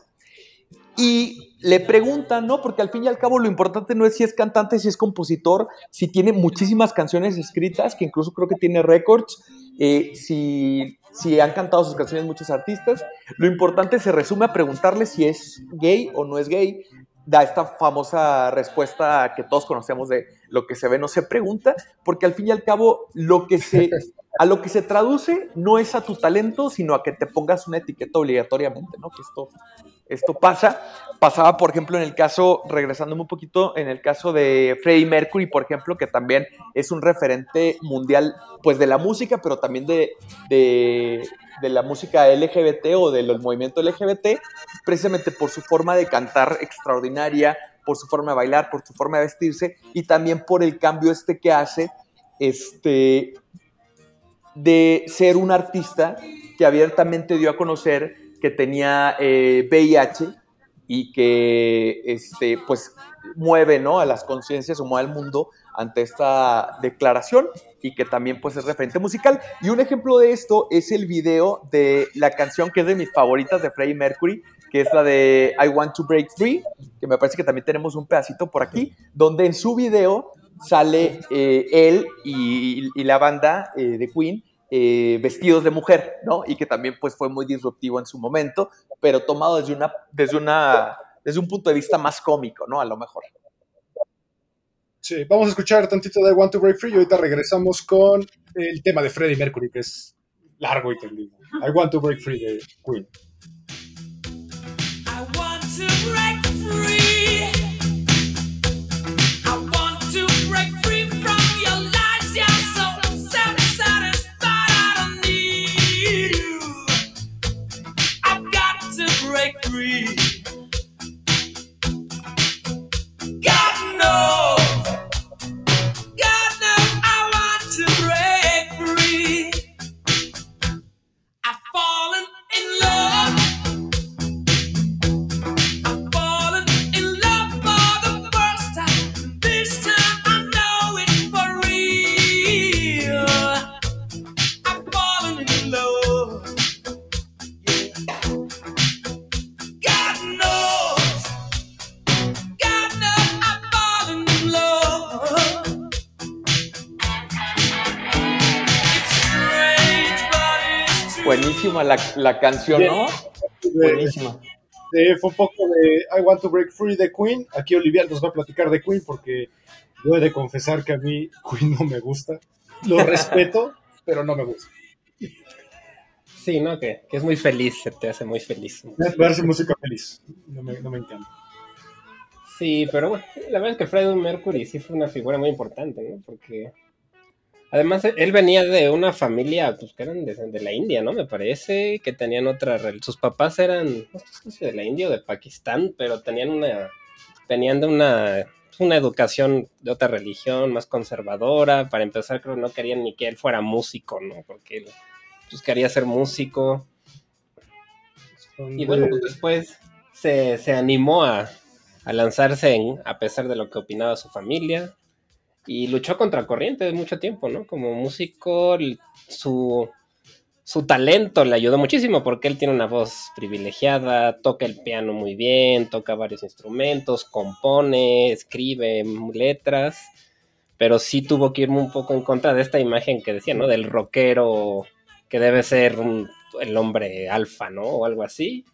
Y le preguntan, ¿no? Porque al fin y al cabo lo importante no es si es cantante, si es compositor, si tiene muchísimas canciones escritas, que incluso creo que tiene récords, eh, si, si han cantado sus canciones muchos artistas. Lo importante se resume a preguntarle si es gay o no es gay. Da esta famosa respuesta que todos conocemos de lo que se ve no se pregunta, porque al fin y al cabo lo que se, a lo que se traduce no es a tu talento, sino a que te pongas una etiqueta obligatoriamente, ¿no? Que esto, esto pasa. Pasaba, por ejemplo, en el caso, regresándome un poquito, en el caso de Freddie Mercury, por ejemplo, que también es un referente mundial, pues de la música, pero también de, de, de la música LGBT o del movimiento LGBT, precisamente por su forma de cantar extraordinaria, por su forma de bailar, por su forma de vestirse y también por el cambio este que hace, este, de ser un artista que abiertamente dio a conocer que tenía eh, VIH y que este, pues mueve ¿no? a las conciencias o mueve al mundo ante esta declaración y que también pues es referente musical. Y un ejemplo de esto es el video de la canción que es de mis favoritas de Freddie Mercury, que es la de I Want to Break Free, que me parece que también tenemos un pedacito por aquí, donde en su video sale eh, él y, la banda eh, de Queen eh, vestidos de mujer, ¿no? Y que también pues fue muy disruptivo en su momento, pero tomado desde, una, desde, una, desde un punto de vista más cómico, ¿no? A lo mejor. Sí, vamos a escuchar tantito de I Want to Break Free y ahorita regresamos con el tema de Freddie Mercury, que es largo y tendido. I Want to Break Free de Queen. La, canción, ¿no? Buenísima. Eh, fue un poco de I Want to Break Free de Queen. Aquí Olivia nos va a platicar de Queen porque yo he de confesar que a mí Queen no me gusta. Lo respeto, pero no me gusta. Sí, ¿no? Que, que es muy feliz, se te hace muy feliz. Me hace música feliz. No me, no me encanta. Sí, pero bueno, la verdad es que Freddie Mercury sí fue una figura muy importante, ¿no? Porque además él venía de una familia, pues que eran de, de la India, ¿no? Me parece que tenían otra, rel- sus papás eran, no sé si de la India o de Pakistán, pero tenían una, venían de una, una educación de otra religión más conservadora. Para empezar, creo que no querían ni que él fuera músico, ¿no? Porque él pues, quería ser músico. Y bueno, pues después se, se animó a, a lanzarse en, a pesar de lo que opinaba su familia, y luchó contra corriente mucho tiempo, ¿no? Como músico, su, su talento le ayudó muchísimo porque él tiene una voz privilegiada, toca el piano muy bien, toca varios instrumentos, compone, escribe letras, pero sí tuvo que irme un poco en contra de esta imagen que decía, ¿no? Del rockero que debe ser un- el hombre alfa, ¿no? O algo así.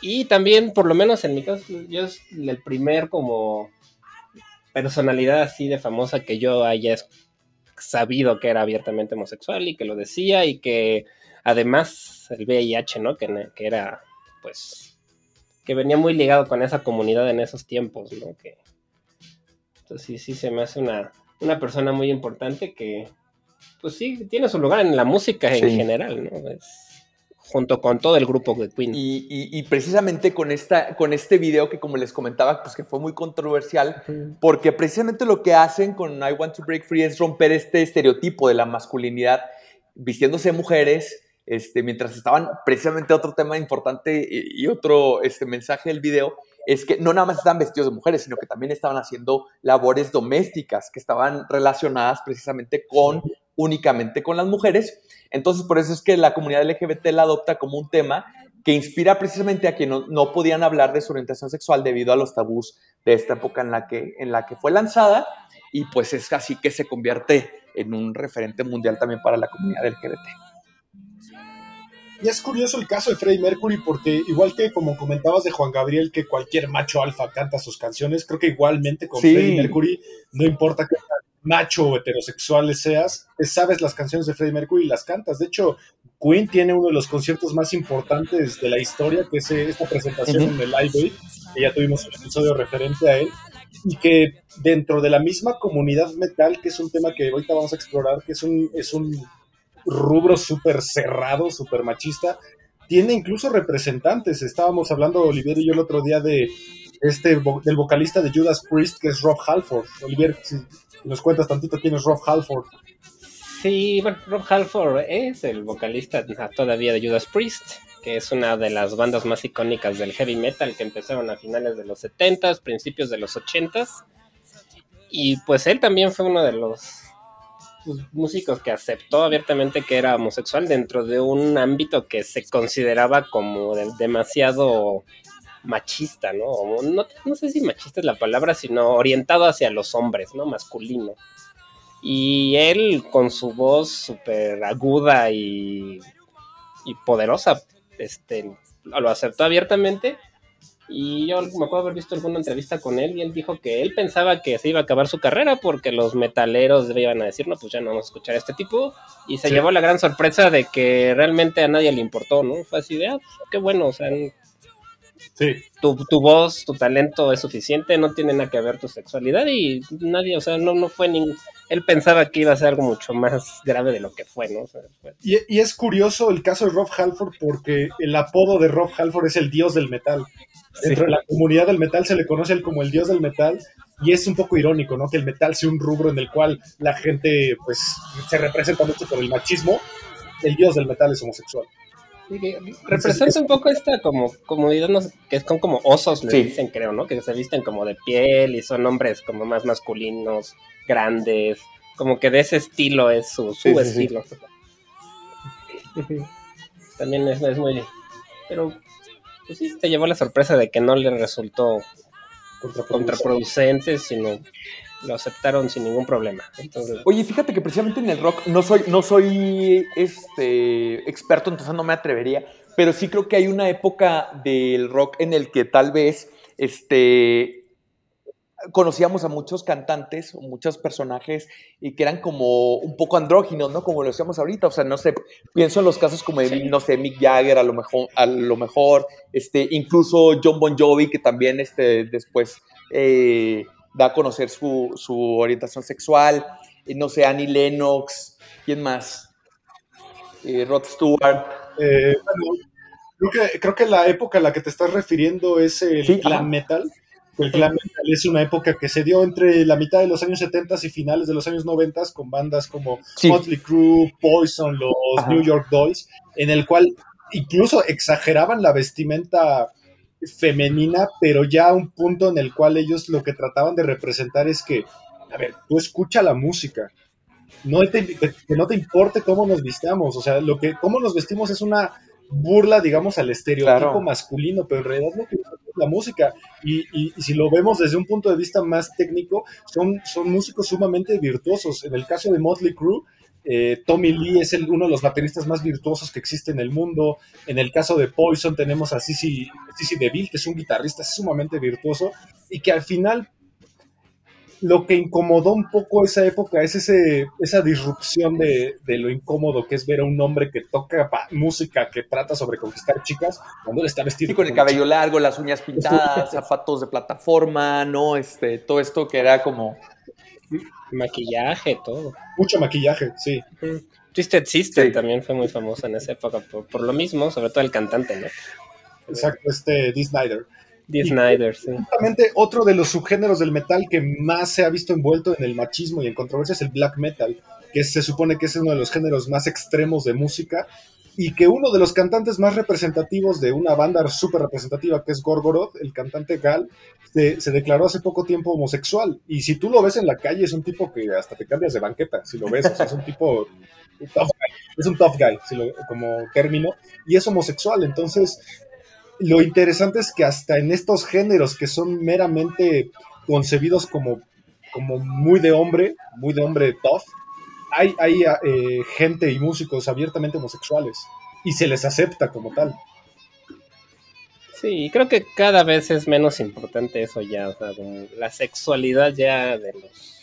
Y también, por lo menos en mi caso, yo es el primer como personalidad así de famosa que yo haya sabido que era abiertamente homosexual y que lo decía y que además el VIH, ¿no? Que, que era, pues, que venía muy ligado con esa comunidad en esos tiempos, ¿no? Que, entonces sí, sí se me hace una, una persona muy importante que, pues sí, tiene su lugar en la música en Sí. general, ¿no? Es- junto con todo el grupo de Queen. Y, y- y precisamente con, esta, con este video que como les comentaba, pues que fue muy controversial, porque precisamente lo que hacen con I Want to Break Free es romper este estereotipo de la masculinidad vistiéndose mujeres, este, mientras estaban precisamente otro tema importante y, y otro este, mensaje del video es que no nada más estaban vestidos de mujeres, sino que también estaban haciendo labores domésticas que estaban relacionadas precisamente con únicamente con las mujeres. Entonces, por eso es que la comunidad LGBT la adopta como un tema que inspira precisamente a que no, no podían hablar de su orientación sexual debido a los tabús de esta época en la que, en la que fue lanzada y pues es así que se convierte en un referente mundial también para la comunidad LGBT. Y es curioso el caso de Freddie Mercury porque igual que como comentabas de Juan Gabriel que cualquier macho alfa canta sus canciones, creo que igualmente con Sí. Freddie Mercury no importa qué tan macho o heterosexual seas, te sabes las canciones de Freddie Mercury y las cantas. De hecho, Queen tiene uno de los conciertos más importantes de la historia, que es esta presentación en el Live Aid, que ya tuvimos un episodio referente a él, y que dentro de la misma comunidad metal, que es un tema que ahorita vamos a explorar, que es un, es un rubro súper cerrado, súper machista, tiene incluso representantes. Estábamos hablando, Olivier y yo, el otro día de este del vocalista de Judas Priest, que es Rob Halford. Olivier, si nos cuentas tantito quién es Rob Halford. Sí, bueno, Rob Halford es el vocalista todavía de Judas Priest, que es una de las bandas más icónicas del heavy metal que empezaron a finales de los 70s, principios de los 80s. Y pues él también fue uno de los pues, músicos que aceptó abiertamente que era homosexual dentro de un ámbito que se consideraba como de- demasiado machista, ¿no? O no, no sé si machista es la palabra, sino orientado hacia los hombres, ¿no? Masculino. Y él, con su voz súper aguda y, y poderosa, este, lo aceptó abiertamente. Y yo me acuerdo haber visto alguna entrevista con él y él dijo que él pensaba que se iba a acabar su carrera porque los metaleros iban a decir, no, pues ya no vamos a escuchar a este tipo. Y se Sí. llevó la gran sorpresa de que realmente a nadie le importó, ¿no? Fue así de, ah, pues, qué bueno, o sea, Sí, tu, tu voz, tu talento es suficiente, no tiene nada que ver tu sexualidad y nadie, o sea, no, no fue ningún... Él pensaba que iba a ser algo mucho más grave de lo que fue, ¿no? O sea, fue- y, y es curioso el caso de Rob Halford porque el apodo de Rob Halford es el dios del metal. Dentro de la comunidad del metal se le conoce él como el dios del metal y es un poco irónico, ¿no? Que el metal sea un rubro en el cual la gente, pues, se representa mucho por el machismo. El dios del metal es homosexual. Representa un poco esta como comunidad no sé, que son como osos, le Sí. dicen, creo, ¿no? Que se visten como de piel y son hombres como más masculinos, grandes, como que de ese estilo es su, su Sí, sí, sí. estilo. También es, es muy... Pero, pues sí, te llevó la sorpresa de que no le resultó Contraproducente. contraproducente, sino lo aceptaron sin ningún problema. Entonces, Oye, fíjate que precisamente en el rock no soy, no soy este, experto, entonces no me atrevería, pero sí creo que hay una época del rock en el que tal vez este, conocíamos a muchos cantantes o muchos personajes y que eran como un poco andróginos, ¿no? Como lo decíamos ahorita, o sea, no sé, pienso en los casos como de, Sí. no sé, Mick Jagger a lo mejor, a lo mejor, este, incluso John Bon Jovi, que también este, después eh, da a conocer su, su orientación sexual, y no sé, Annie Lennox, ¿quién más? Eh, Rod Stewart. Eh, bueno, creo, que, creo que la época a la que te estás refiriendo es el Sí, glam ajá. metal. El glam metal es una época que se dio entre la mitad de los años 70 y finales de los años 90 con bandas como Sí. Motley Crue, Poison, los Ajá. New York Dolls, en el cual incluso exageraban la vestimenta femenina, pero ya a un punto en el cual ellos lo que trataban de representar es que, a ver, tú escucha la música, no te, que no te importe cómo nos vistamos, o sea, lo que cómo nos vestimos es una burla, digamos, al estereotipo Claro. masculino, pero en realidad lo que es la música. Y, y- y si lo vemos desde un punto de vista más técnico, son, son músicos sumamente virtuosos. En el caso de Motley Crue, eh, Tommy Lee es el- uno de los bateristas más virtuosos que existe en el mundo. En el caso de Poison tenemos a Sissy, Sissy DeVille, que es un guitarrista sumamente virtuoso y que al final lo que incomodó un poco esa época es ese, esa disrupción de, de lo incómodo que es ver a un hombre que toca música que trata sobre conquistar chicas cuando él está vestido Sí, con el cabello largo, las uñas pintadas, zapatos de plataforma, ¿no? Este, todo esto que era como... maquillaje, todo. Mucho maquillaje, sí. Twisted Sister Sí. también fue muy famosa en esa época por, por lo mismo, sobre todo el cantante, ¿no? Exacto, este Dee Snyder. Dee Y- Snyder, sí. Justamente otro de los subgéneros del metal que más se ha visto envuelto en el machismo y en controversia es el black metal, que se supone que es uno de los géneros más extremos de música y que uno de los cantantes más representativos de una banda súper representativa que es Gorgoroth, el cantante Gal, se, declaró hace poco tiempo homosexual. Y si tú lo ves en la calle, es un tipo que hasta te cambias de banqueta, si lo ves, es un tipo, tough guy, es un tough guy, como término, y es homosexual. Entonces, lo interesante es que hasta en estos géneros que son meramente concebidos como, como muy de hombre, muy de hombre tough, hay, hay eh, gente y músicos abiertamente homosexuales y se les acepta como tal. Sí, creo que cada vez es menos importante eso ya, o sea, la sexualidad ya de los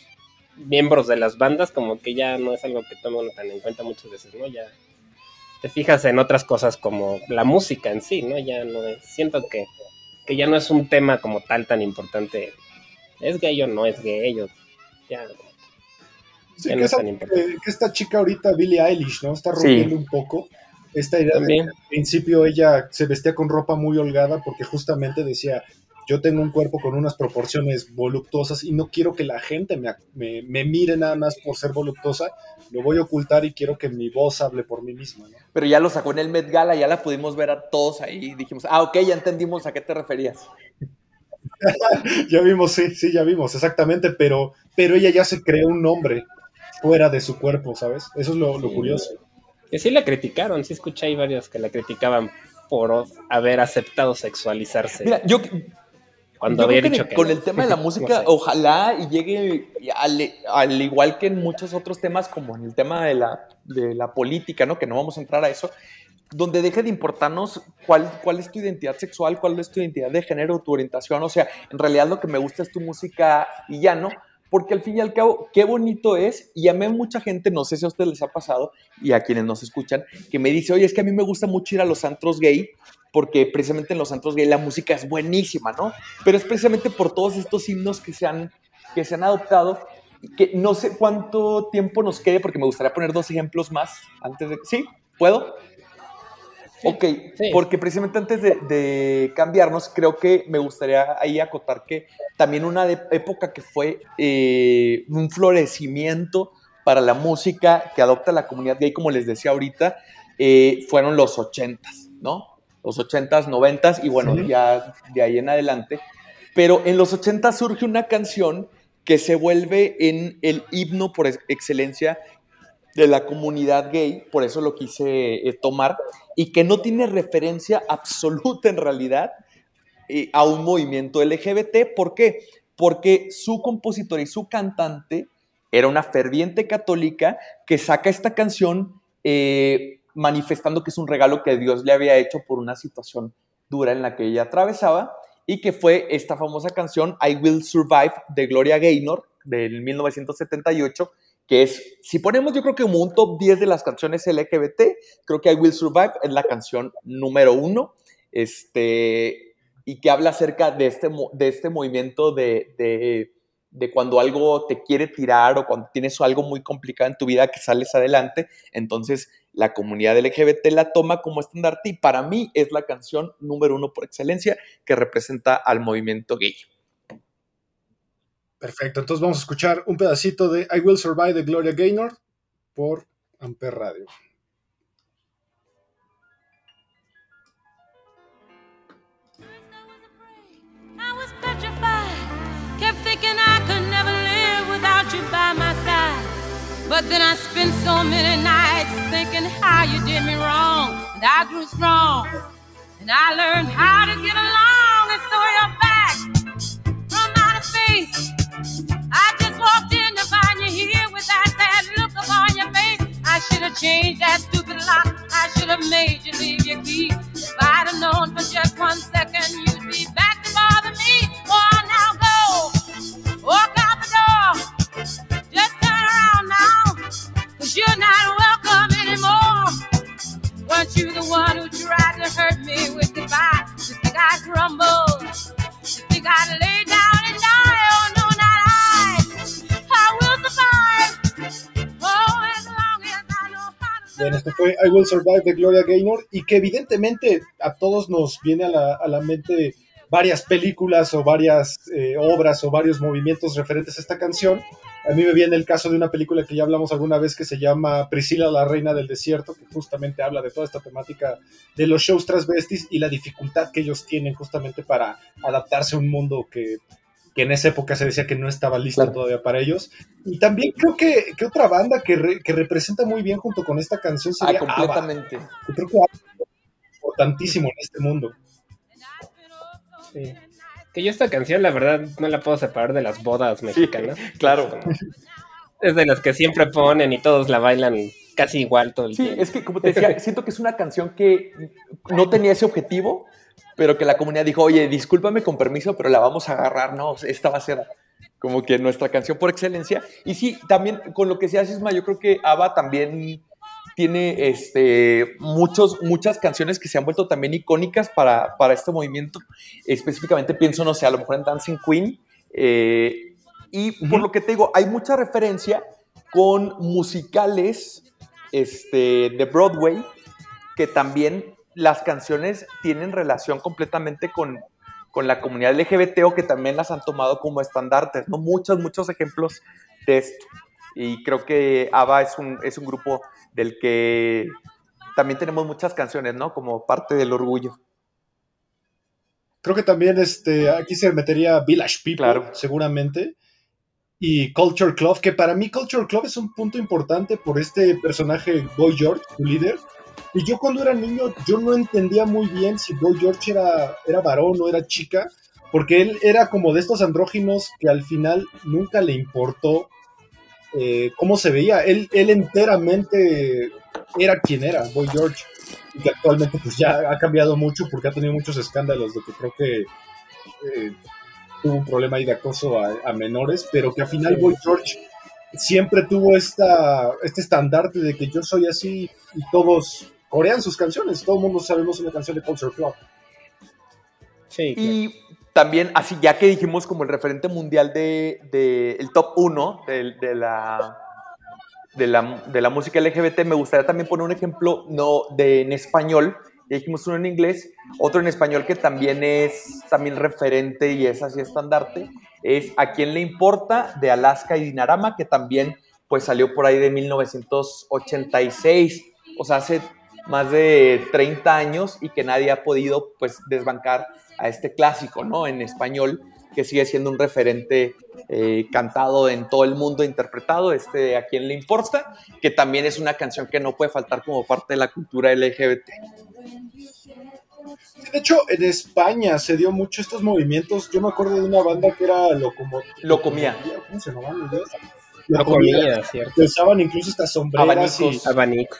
miembros de las bandas, como que ya no es algo que toman tan en cuenta muchas veces, ¿no? Ya te fijas en otras cosas como la música en sí, ¿no? Ya no es, siento que, que ya no es un tema como tal tan importante. ¿Es gay o no es gay? O, ya, Sí, que, no es esa- tan importante. que- que esta chica ahorita, Billie Eilish, ¿no? Está Sí. rompiendo un poco esta idea de También. que al principio ella se vestía con ropa muy holgada porque justamente decía, yo tengo un cuerpo con unas proporciones voluptuosas y no quiero que la gente me, me- me mire nada más por ser voluptuosa, lo voy a ocultar y quiero que mi voz hable por mí misma, ¿no? Pero ya lo sacó en el Met Gala, ya la pudimos ver a todos ahí. Dijimos, ah, ok, ya entendimos a qué te referías. Ya vimos, sí, sí, ya vimos, exactamente, pero, pero ella ya se creó un nombre fuera de su cuerpo, ¿sabes? Eso es lo, curioso. Que sí la criticaron, sí escuché ahí varios que la criticaban por haber aceptado sexualizarse. Mira, yo, cuando yo había creo dicho que con no. el tema de la No música, sé. ojalá y llegue al, al igual que en muchos otros temas, como en el tema de la, de la política, ¿no? Que no vamos a entrar a eso, donde deje de importarnos cuál, cuál es tu identidad sexual, cuál es tu identidad de género, tu orientación. O sea, en realidad lo que me gusta es tu música y ya, ¿no? Porque al fin y al cabo, qué bonito es, y a mí mucha gente, no sé si a ustedes les ha pasado, y a quienes nos escuchan, que me dice, oye, es que a mí me gusta mucho ir a los antros gay, porque precisamente en los antros gay la música es buenísima, ¿no? Pero es precisamente por todos estos himnos que se han, que se han adoptado, que no sé cuánto tiempo nos quede, porque me gustaría poner dos ejemplos más antes de... ¿Sí? ¿Puedo? Ok, sí. porque precisamente antes de, de cambiarnos, creo que me gustaría ahí acotar que también una de- época que fue eh, un florecimiento para la música que adopta la comunidad gay, como les decía ahorita, eh, fueron los ochentas, ¿no? Los ochentas, noventas y bueno, Sí. ya de ahí en adelante. Pero en los ochentas surge una canción que se vuelve en el himno por ex- excelencia de la comunidad gay, por eso lo quise eh, tomar, y que no tiene referencia absoluta en realidad eh, a un movimiento LGBT. ¿Por qué? porque su compositor y su cantante era una ferviente católica que saca esta canción eh, manifestando que es un regalo que Dios le había hecho por una situación dura en la que ella atravesaba y que fue esta famosa canción I Will Survive de Gloria Gaynor del 1978 que es, si ponemos yo creo que como un top 10 de las canciones LGBT, creo que I Will Survive es la canción número uno, este, y que habla acerca de este, de este movimiento de, de, de, cuando algo te quiere tirar o cuando tienes algo muy complicado en tu vida que sales adelante, entonces la comunidad LGBT la toma como estandarte y para mí es la canción número uno por excelencia que representa al movimiento gay. Perfecto, entonces vamos a escuchar un pedacito de I Will Survive de Gloria Gaynor por Amper Radio. But then I spent so many nights thinking how you did me wrong, and I grew strong, and I learned how to get along, and so you're back I should have changed that stupid lock. I should have made you leave your key. If I'd have known for just one second you'd be back to bother me. Oh, now go. Walk out the door. Just turn around now. Cause you're not welcome anymore. Weren't you the one who tried to hurt me with goodbye? You think I'd crumble? You think I'd lay down Bien, esto fue I Will Survive de Gloria Gaynor y que evidentemente a todos nos viene a la, a la mente varias películas o varias eh, obras o varios movimientos referentes a esta canción. A mí me viene el caso de una película que ya hablamos alguna vez que se llama Priscila, la reina del desierto, que justamente habla de toda esta temática de los shows transvestis y la dificultad que ellos tienen justamente para adaptarse a un mundo que, que en esa época se decía que no estaba listo Claro. todavía para ellos. Y también creo que, que otra banda que, re- que representa muy bien junto con esta canción Ah, sería ABBA. completamente. Yo creo que ABBA es importantísimo en este mundo. Sí. Que yo esta canción, la verdad, no la puedo separar de las bodas mexicanas. claro. Es, como- es de las que siempre ponen y todos la bailan casi igual todo el Sí, tiempo. es que como te decía, siento que es una canción que no tenía ese objetivo, pero que la comunidad dijo, oye, discúlpame con permiso, pero la vamos a agarrar, ¿no? Esta va a ser como que nuestra canción por excelencia. Y sí, también con lo que decía Sisma, yo creo que ABBA también tiene este, muchos, muchas canciones que se han vuelto también icónicas para, para este movimiento. Específicamente pienso, no sé, a lo mejor en Dancing Queen. eh, y por Ujú. lo que te digo, hay mucha referencia con musicales este, de Broadway que también las canciones tienen relación completamente con, con la comunidad LGBT o que también las han tomado como estandartes, ¿no? Muchos, muchos ejemplos de esto. Y creo que ABBA es un, es un grupo del que también tenemos muchas canciones, ¿no? Como parte del orgullo. Creo que también este, aquí se metería Village People, Claro. seguramente. Y Culture Club, que para mí Culture Club es un punto importante por este personaje Boy George, su líder. Y yo cuando era niño, yo no entendía muy bien si Boy George era, era varón o era chica, porque él era como de estos andróginos que al final nunca le importó eh, cómo se veía. Él, él enteramente era quien era, Boy George. Y que actualmente pues ya ha cambiado mucho porque ha tenido muchos escándalos de que creo que eh, tuvo un problema ahí de acoso a, a menores, pero que al final Boy George siempre tuvo esta, este estandarte de que yo soy así y todos corean sus canciones. Todo el mundo sabemos una canción de Culture Club. Sí, claro. Y también, así ya que dijimos como el referente mundial de, de- el top 1 de, de la, de, la, de la música LGBT, me gustaría también poner un ejemplo no, de, en español. Ya dijimos uno en inglés, otro en español que también es también referente y es así estandarte, es A quién le importa de Alaska y Dinarama, que también pues salió por ahí de 1986, o sea, hace más de 30 años y que nadie ha podido pues desbancar a este clásico, ¿no? En español, que sigue siendo un referente eh, cantado en todo el mundo, interpretado, este ¿A quién le importa? Que también es una canción que no puede faltar como parte de la cultura LGBT. De hecho, en España se dio mucho estos movimientos. Yo me acuerdo de una banda que era Locomo... Locomía. ¿Cómo se llamaban Lo comía, ¿cierto? Usaban incluso estas sombreras Abanicos. y Abanicos.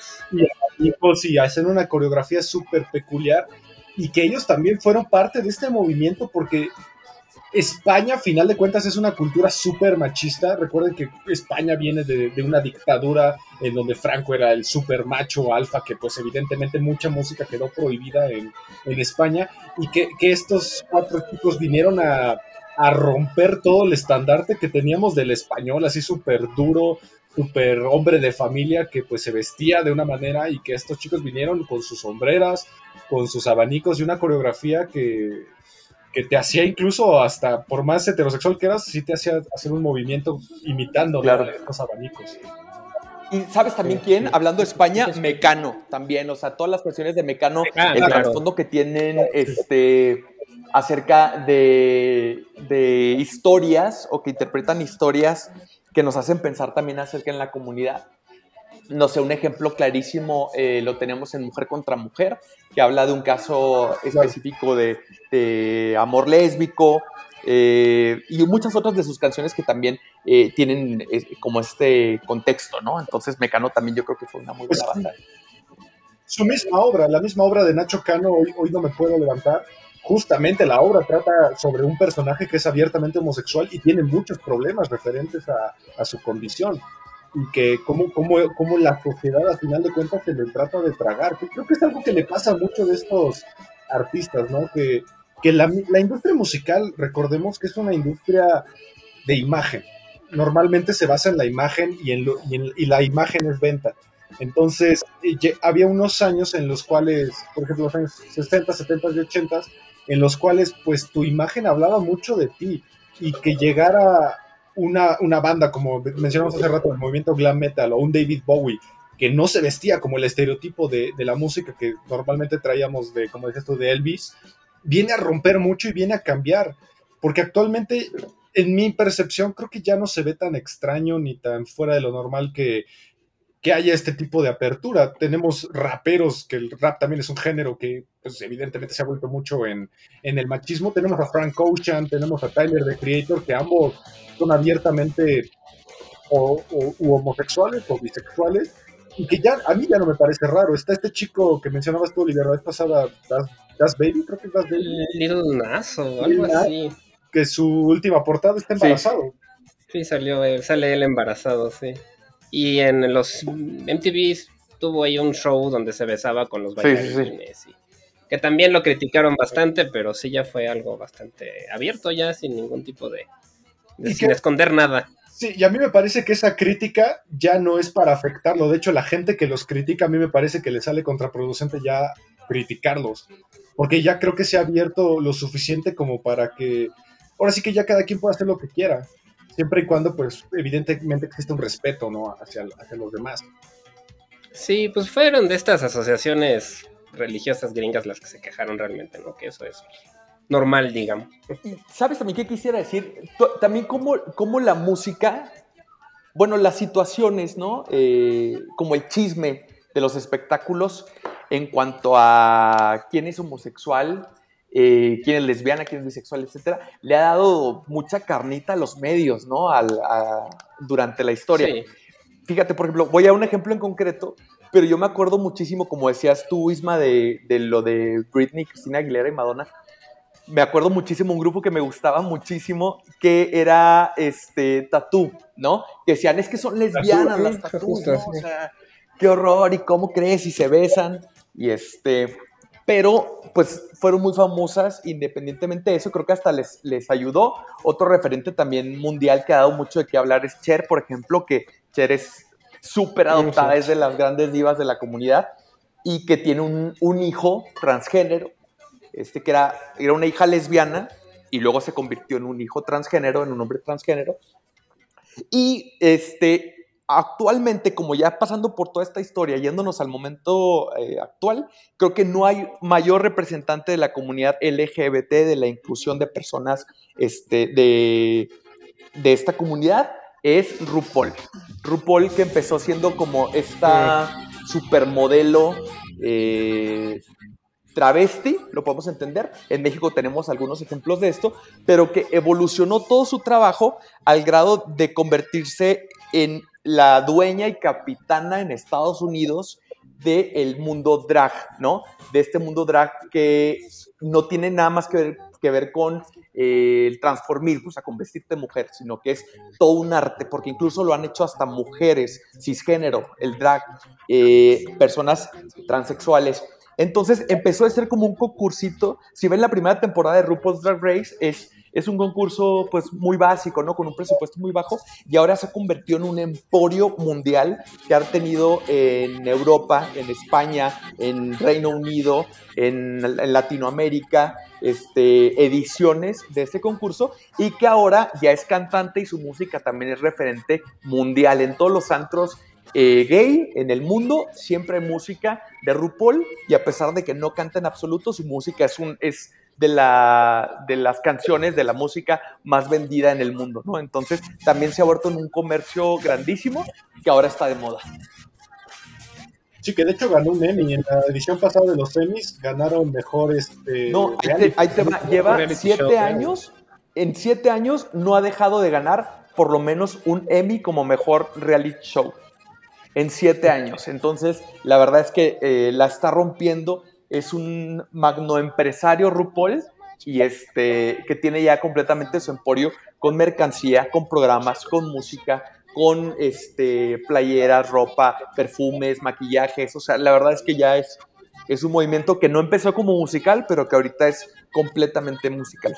abanicos y hacen una coreografía súper peculiar y que ellos también fueron parte de este movimiento porque España, a final de cuentas, es una cultura súper machista. Recuerden que España viene de, de una dictadura en donde Franco era el súper macho alfa, que pues evidentemente mucha música quedó prohibida en, en España y que, que estos cuatro chicos vinieron a, a romper todo el estandarte que teníamos del español, así súper duro, súper hombre de familia, que pues se vestía de una manera y que estos chicos vinieron con sus sombreras, con sus abanicos y una coreografía que, que te hacía incluso hasta, por más heterosexual que eras, sí te hacía hacer un movimiento imitando Claro. los abanicos. Y sabes también Sí, quién, sí. hablando de España, Mecano también, o sea, todas las canciones de Mecano, el claro. trasfondo que tienen este acerca de, de historias o que interpretan historias que nos hacen pensar también acerca en la comunidad. No sé, un ejemplo clarísimo eh, lo tenemos en Mujer contra Mujer, que habla de un caso específico de, de amor lésbico, eh, y muchas otras de sus canciones que también eh, tienen como este contexto, ¿no? Entonces Mecano también yo creo que fue una muy buena Pues, banda. Su misma obra, la misma obra de Nacho Cano, hoy, hoy no me puedo levantar. Justamente la obra trata sobre un personaje que es abiertamente homosexual y tiene muchos problemas referentes a, su condición. Y que cómo, cómo, cómo la sociedad al final de cuentas se le trata de tragar. Creo que es algo que le pasa a muchos de estos artistas, ¿no? Que, que la, la industria musical, recordemos que es una industria de imagen. Normalmente se basa en la imagen y, en lo- y, la imagen es venta. Entonces, eh, había unos años en los cuales, por ejemplo, los años 60, 70 y 80, en los cuales pues tu imagen hablaba mucho de ti y que llegara una, una banda, como mencionamos hace rato, el movimiento glam metal o un David Bowie, que no se vestía como el estereotipo de, de la música que normalmente traíamos de, como decías tú, de Elvis, viene a romper mucho y viene a cambiar, porque actualmente, en mi percepción, creo que ya no se ve tan extraño ni tan fuera de lo normal que, que haya este tipo de apertura. Tenemos raperos, que el rap también es un género que pues, evidentemente se ha vuelto mucho en, en el machismo. Tenemos a Frank Ocean, tenemos a Tyler, the Creator, que ambos son abiertamente o, o- u homosexuales o bisexuales. Y que ya, a mí ya no me parece raro. Está este chico que mencionabas tú, Oliver, la vez pasada, Das, Das Baby, creo que es Das Baby, Little Nas o algo Nas. así. que su última portada está embarazado. Sí, salió él, sale él embarazado, sí. Y en los MTV tuvo ahí un show donde se besaba con los Sí, sí, sí. bailarines. y- que también lo criticaron bastante, pero sí ya fue algo bastante abierto ya, sin ningún tipo de... de- ¿Y sin esconder nada. Sí, y a mí me parece que esa crítica ya no es para afectarlo. De hecho, la gente que los critica, a mí me parece que le sale contraproducente ya criticarlos. Porque ya creo que se ha abierto lo suficiente como para que. Ahora sí que ya cada quien pueda hacer lo que quiera. Siempre y cuando, pues, evidentemente existe un respeto, ¿no? Hacia, hacia los demás. Sí, pues fueron de estas asociaciones religiosas gringas las que se quejaron realmente, ¿no? Que eso es normal, digamos. Y ¿Sabes también qué quisiera decir? También cómo, cómo la música, bueno, las situaciones, ¿no? Eh, como el chisme de los espectáculos en cuanto a quién es homosexual, eh, quién es lesbiana, quién es bisexual, etcétera, le ha dado mucha carnita a los medios, ¿no? Al- a- durante la historia. Sí. Fíjate, por ejemplo, voy a un ejemplo en concreto, pero yo me acuerdo muchísimo, como decías tú, Isma, de, de lo de Britney, Cristina Aguilera y Madonna. Me acuerdo muchísimo un grupo que me gustaba muchísimo, que era este Tatú, ¿no? Que decían, es que son lesbianas las sí, Tatú, justo, ¿no? O sea, qué horror, y cómo crees, y se besan, y este... Pero, pues, fueron muy famosas, independientemente de eso, creo que hasta les, les ayudó. Otro referente también mundial que ha dado mucho de qué hablar es Cher, por ejemplo, que Cher es súper adoptada, es de las grandes divas de la comunidad y que tiene un, un hijo transgénero, este que era, era una hija lesbiana y luego se convirtió en un hijo transgénero, en un hombre transgénero. Y este, actualmente, como ya pasando por toda esta historia, yéndonos al momento eh, actual, creo que no hay mayor representante de la comunidad LGBT, de la inclusión de personas este, de, de esta comunidad, es RuPaul. RuPaul que empezó siendo como esta supermodelo, eh, travesti, lo podemos entender. En México tenemos algunos ejemplos de esto, pero que evolucionó todo su trabajo al grado de convertirse en la dueña y capitana en Estados Unidos del mundo drag, ¿no? De este mundo drag que no tiene nada más que ver, que ver con eh, el transformismo, o sea, con vestirte mujer, sino que es todo un arte, porque incluso lo han hecho hasta mujeres, cisgénero, el drag, eh, personas transexuales. Entonces empezó a ser como un concursito. Si ven la primera temporada de RuPaul's Drag Race, es, es un concurso pues muy básico, ¿no? Con un presupuesto muy bajo y ahora se ha convertido en un emporio mundial que ha tenido en Europa, en España, en Reino Unido, en, en Latinoamérica, este, ediciones de este concurso y que ahora ya es cantante y su música también es referente mundial en todos los antros eh, gay en el mundo, siempre hay música de RuPaul y a pesar de que no canta en absoluto, su música es, un, es de, la, de las canciones, de la música más vendida en el mundo, ¿no? Entonces también se ha vuelto en un comercio grandísimo que ahora está de moda. Sí, que de hecho ganó un Emmy. En la edición pasada de los Emmys ganaron mejor este. No, ahí te, ahí te va. Lleva siete años. En siete años no ha dejado de ganar por lo menos un Emmy como mejor reality show en siete años. Entonces, la verdad es que eh, la está rompiendo. Es un magno empresario RuPaul y este, que tiene ya completamente su emporio con mercancía, con programas, con música, con este, playeras, ropa, perfumes, maquillajes. O sea, la verdad es que ya es, es un movimiento que no empezó como musical, pero que ahorita es completamente musical.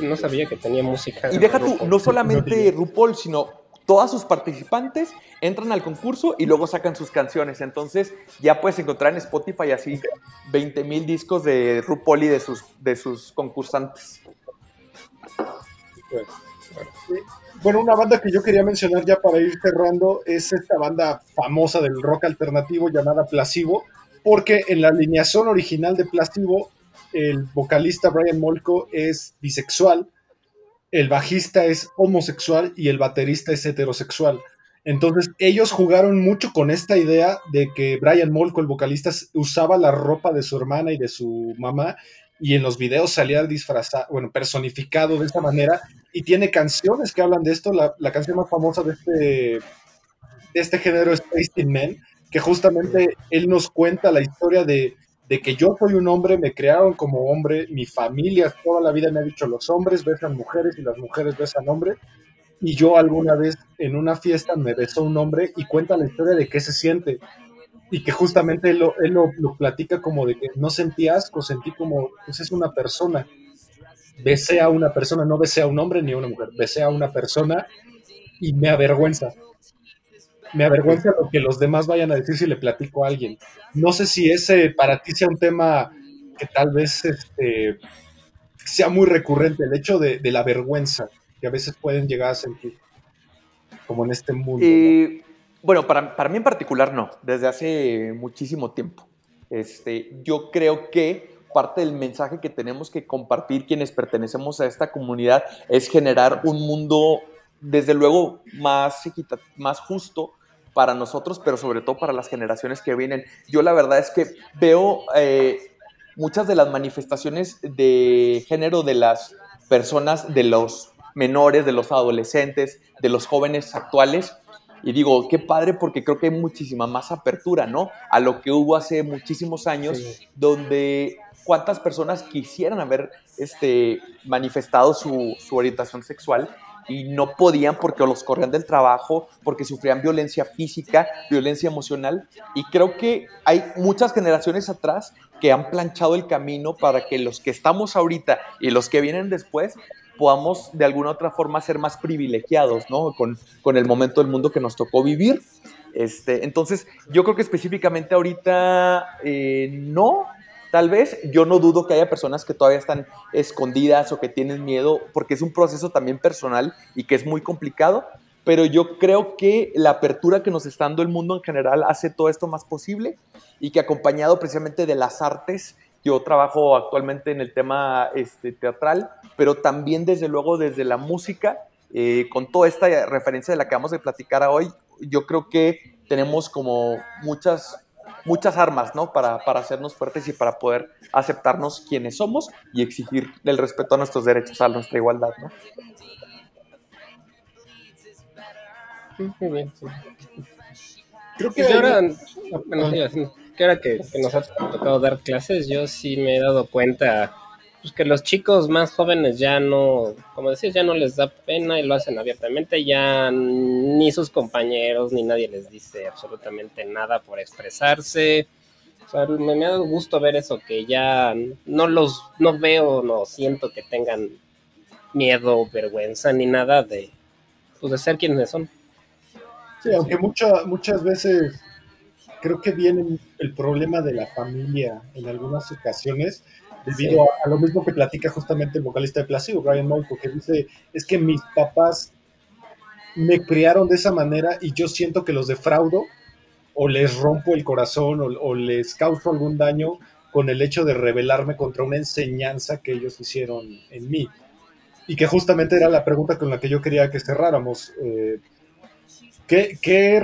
No sabía que tenía música. Y deja tú, no solamente RuPaul, sino todas sus participantes entran al concurso y luego sacan sus canciones. Entonces ya puedes encontrar en Spotify así 20 mil discos de RuPaul y de sus, de sus concursantes. Bueno, una banda que yo quería mencionar ya para ir cerrando es esta banda famosa del rock alternativo llamada Placebo, porque en la alineación original de Placebo el vocalista Brian Molko es bisexual, el bajista es homosexual y el baterista es heterosexual. Entonces ellos jugaron mucho con esta idea de que Brian Molko, el vocalista, usaba la ropa de su hermana y de su mamá y en los videos salía disfrazado, bueno, personificado de esta manera y tiene canciones que hablan de esto. La, canción más famosa de este, de este género es Tasting Men, que justamente él nos cuenta la historia de de que yo soy un hombre, me crearon como hombre, mi familia toda la vida me ha dicho los hombres besan mujeres y las mujeres besan hombres, y yo alguna vez en una fiesta me besó un hombre y cuenta la historia de qué se siente, y que justamente él, lo, él platica como de que no sentí asco, sentí como, pues es una persona, besé a una persona, no besé a un hombre ni a una mujer, besé a una persona y me avergüenza me avergüenza lo que los demás vayan a decir si le platico a alguien. No sé si ese para ti sea un tema que tal vez este, sea muy recurrente, el hecho de, la vergüenza que a veces pueden llegar a sentir, como en este mundo. Bueno, para, para, mí en particular no, desde hace muchísimo tiempo. Este, yo creo que parte del mensaje que tenemos que compartir quienes pertenecemos a esta comunidad es generar un mundo, desde luego, más, más justo, para nosotros, pero sobre todo para las generaciones que vienen. Yo la verdad es que veo eh, muchas de las manifestaciones de género de las personas, de los menores, de los adolescentes, de los jóvenes actuales. Y digo, qué padre porque creo que hay muchísima más apertura, ¿no? A lo que hubo hace muchísimos años, donde cuántas personas quisieran haber este, manifestado su, su orientación sexual y no podían porque los corrían del trabajo, porque sufrían violencia física, violencia emocional. Y creo que hay muchas generaciones atrás que han planchado el camino para que los que estamos ahorita y los que vienen después podamos de alguna otra forma ser más privilegiados, ¿no? Con, con el momento del mundo que nos tocó vivir. Este, entonces, yo creo que específicamente ahorita eh, no, Tal vez yo no dudo que haya personas que todavía están escondidas o que tienen miedo, porque es un proceso también personal y que es muy complicado, pero yo creo que la apertura que nos está dando el mundo en general hace todo esto más posible y que acompañado precisamente de las artes, yo trabajo actualmente en el tema este, teatral, pero también desde luego desde la música, eh, con toda esta referencia de la que vamos a platicar hoy, yo creo que tenemos como muchas muchas armas, ¿no? Para, para hacernos fuertes y para poder aceptarnos quienes somos y exigir el respeto a nuestros derechos, a nuestra igualdad, ¿no? Muy bien. sí. Creo que ahora, bueno, sí, así, que ahora que, que nos ha tocado dar clases, yo sí me he dado cuenta pues, que los chicos más jóvenes ya no, como decías, ya no les da pena y lo hacen abiertamente, ya ni sus compañeros ni nadie les dice absolutamente nada por expresarse. O sea, me, me dado gusto ver eso, que ya no los, no veo, no siento que tengan miedo, vergüenza ni nada de, pues, de ser quienes son. Sí, aunque mucha- muchas veces creo que viene el problema de la familia en algunas ocasiones, debido a, lo mismo que platica justamente el vocalista de Placebo, Brian Molko, que dice, es que mis papás me criaron de esa manera y yo siento que los defraudo o les rompo el corazón o, les causo algún daño con el hecho de rebelarme contra una enseñanza que ellos hicieron en mí. Y que justamente era la pregunta con la que yo quería que cerráramos. eh, ¿Qué, qué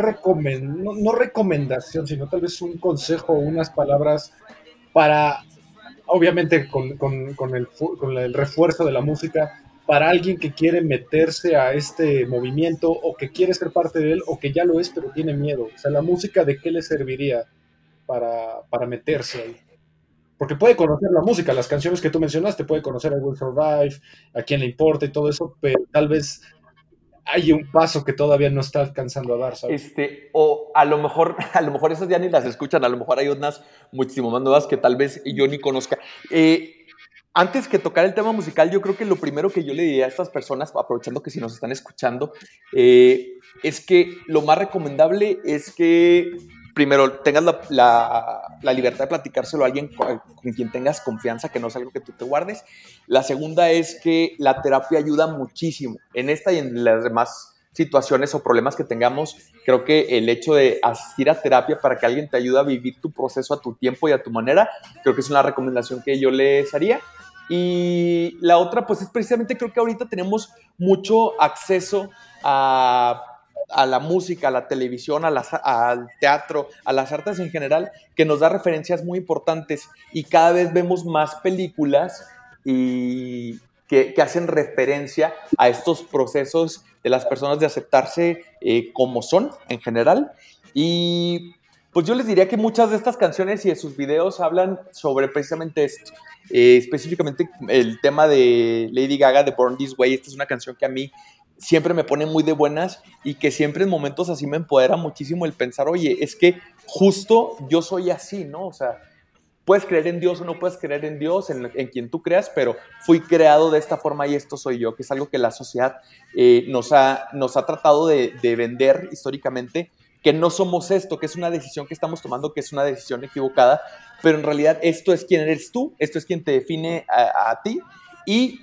no, no recomendación, sino tal vez un consejo unas palabras para, obviamente con, con- con el, refuerzo de la música, para alguien que quiere meterse a este movimiento o que quiere ser parte de él o que ya lo es pero tiene miedo? O sea, la música de qué le serviría para, para meterse ahí? Porque puede conocer la música, las canciones que tú mencionaste, puede conocer I Will Survive, a quién le importa y todo eso, pero tal vez hay un paso que todavía no está alcanzando a dar, ¿sabes? Este, o a lo mejor, a lo mejor esas ya ni las escuchan, a lo mejor hay unas muchísimo más nuevas que tal vez yo ni conozca. Eh, antes que tocar el tema musical, yo creo que lo primero que yo le diría a estas personas, aprovechando que si nos están escuchando, eh, es que lo más recomendable es que primero tengas la, libertad de platicárselo a alguien con, con quien tengas confianza, que no es algo que tú te guardes. La segunda es que la terapia ayuda muchísimo. En esta y en las demás situaciones o problemas que tengamos, creo que el hecho de asistir a terapia para que alguien te ayude a vivir tu proceso a tu tiempo y a tu manera, creo que es una recomendación que yo les haría. Y la otra, pues es precisamente, creo que ahorita tenemos mucho acceso a, a la música, a la televisión, al teatro, a las artes en general, que nos da referencias muy importantes y cada vez vemos más películas y que, que hacen referencia a estos procesos de las personas de aceptarse eh, como son en general. Y pues yo les diría que muchas de estas canciones y de sus videos hablan sobre precisamente esto. Eh, específicamente el tema de Lady Gaga de Born This Way. Esta es una canción que a mí siempre me pone muy de buenas y que siempre en momentos así me empodera muchísimo el pensar, oye, es que justo yo soy así, ¿no? O sea, puedes creer en Dios o no puedes creer en Dios, en, en quien tú creas, pero fui creado de esta forma y esto soy yo, que es algo que la sociedad eh, nos, ha, nos ha tratado de, de vender históricamente, que no somos esto, que es una decisión que estamos tomando, que es una decisión equivocada, pero en realidad esto es quién eres tú, esto es quien te define a, ti y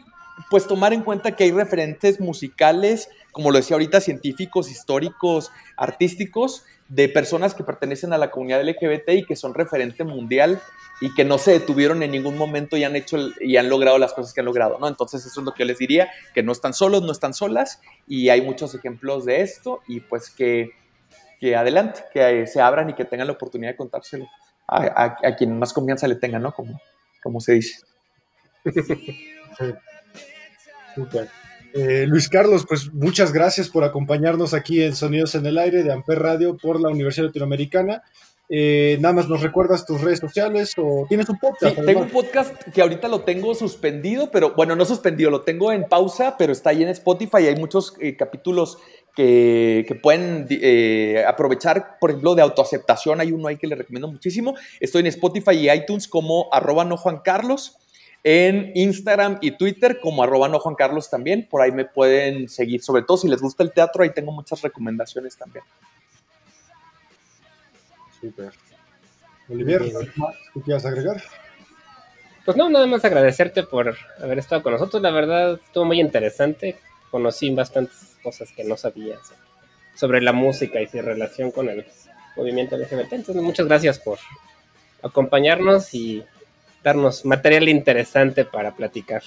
pues tomar en cuenta que hay referentes musicales, como lo decía ahorita, científicos, históricos, artísticos, de personas que pertenecen a la comunidad LGBT y que son referente mundial y que no se detuvieron en ningún momento y han hecho y han logrado las cosas que han logrado, ¿no? Entonces eso es lo que yo les diría, que no están solos, no están solas y hay muchos ejemplos de esto y pues que, que adelante, que eh, se abran y que tengan la oportunidad de contárselo a, a- a quien más confianza le tenga, ¿no? Como, como se dice. Sí. Eh, Luis Carlos, pues muchas gracias por acompañarnos aquí en Sonidos en el Aire de Amper Radio por la Universidad Latinoamericana. Eh, nada más nos recuerdas tus redes sociales o tienes un Sí, podcast. tengo un podcast que ahorita lo tengo suspendido, pero bueno, no suspendido, lo tengo en pausa, pero está ahí en Spotify. Hay muchos eh, capítulos que, que pueden eh, aprovechar, por ejemplo, de autoaceptación. Hay uno ahí que les recomiendo muchísimo. Estoy en Spotify y iTunes como arroba no Juan Carlos. En Instagram y Twitter como arroba no Juan Carlos también. Por ahí me pueden seguir. Sobre todo si les gusta el teatro, ahí tengo muchas recomendaciones también. Súper. Olivier, Bien. ¿algo más que quieras agregar? Pues no, nada más agradecerte por haber estado con nosotros. La verdad, estuvo muy interesante. Conocí bastantes cosas que no sabía so- sobre la música y su relación con el movimiento LGBT. Entonces, muchas gracias por acompañarnos y darnos material interesante para platicar.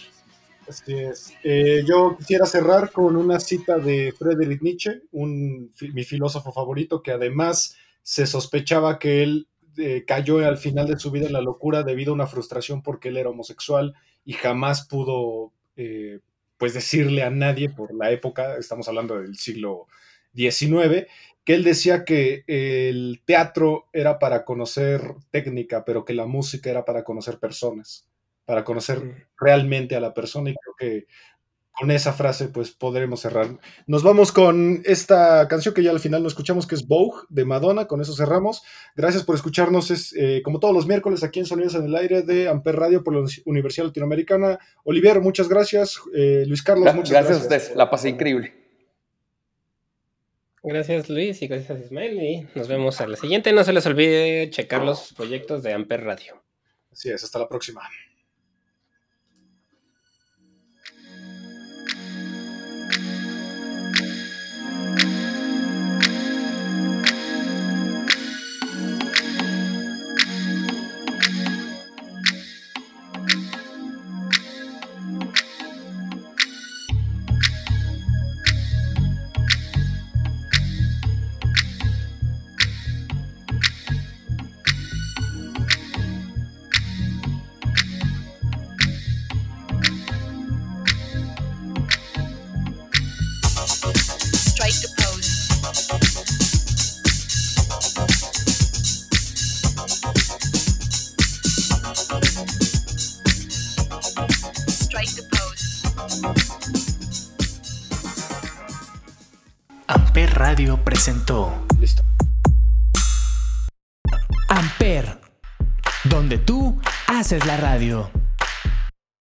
Así es. Eh, yo quisiera cerrar con una cita de Friedrich Nietzsche, un, mi filósofo favorito, que además se sospechaba que él eh, cayó al final de su vida en la locura debido a una frustración porque él era homosexual y jamás pudo eh, pues decirle a nadie por la época, estamos hablando del siglo XIX, que él decía que el teatro era para conocer técnica, pero que la música era para conocer personas, para conocer realmente a la persona y creo que con esa frase pues podremos cerrar. Nos vamos con esta canción que ya al final no escuchamos, que es Vogue de Madonna, con eso cerramos. Gracias por escucharnos, es eh, como todos los miércoles aquí en Sonidos en el Aire de Amper Radio por la Universidad Latinoamericana. Olivier, muchas gracias. Eh, Luis Carlos, muchas gracias. Gracias a ustedes, la pasé increíble. Gracias Luis y gracias Ismael y nos vemos a la siguiente. No se les olvide checar los proyectos de Amper Radio. Así es, hasta la próxima.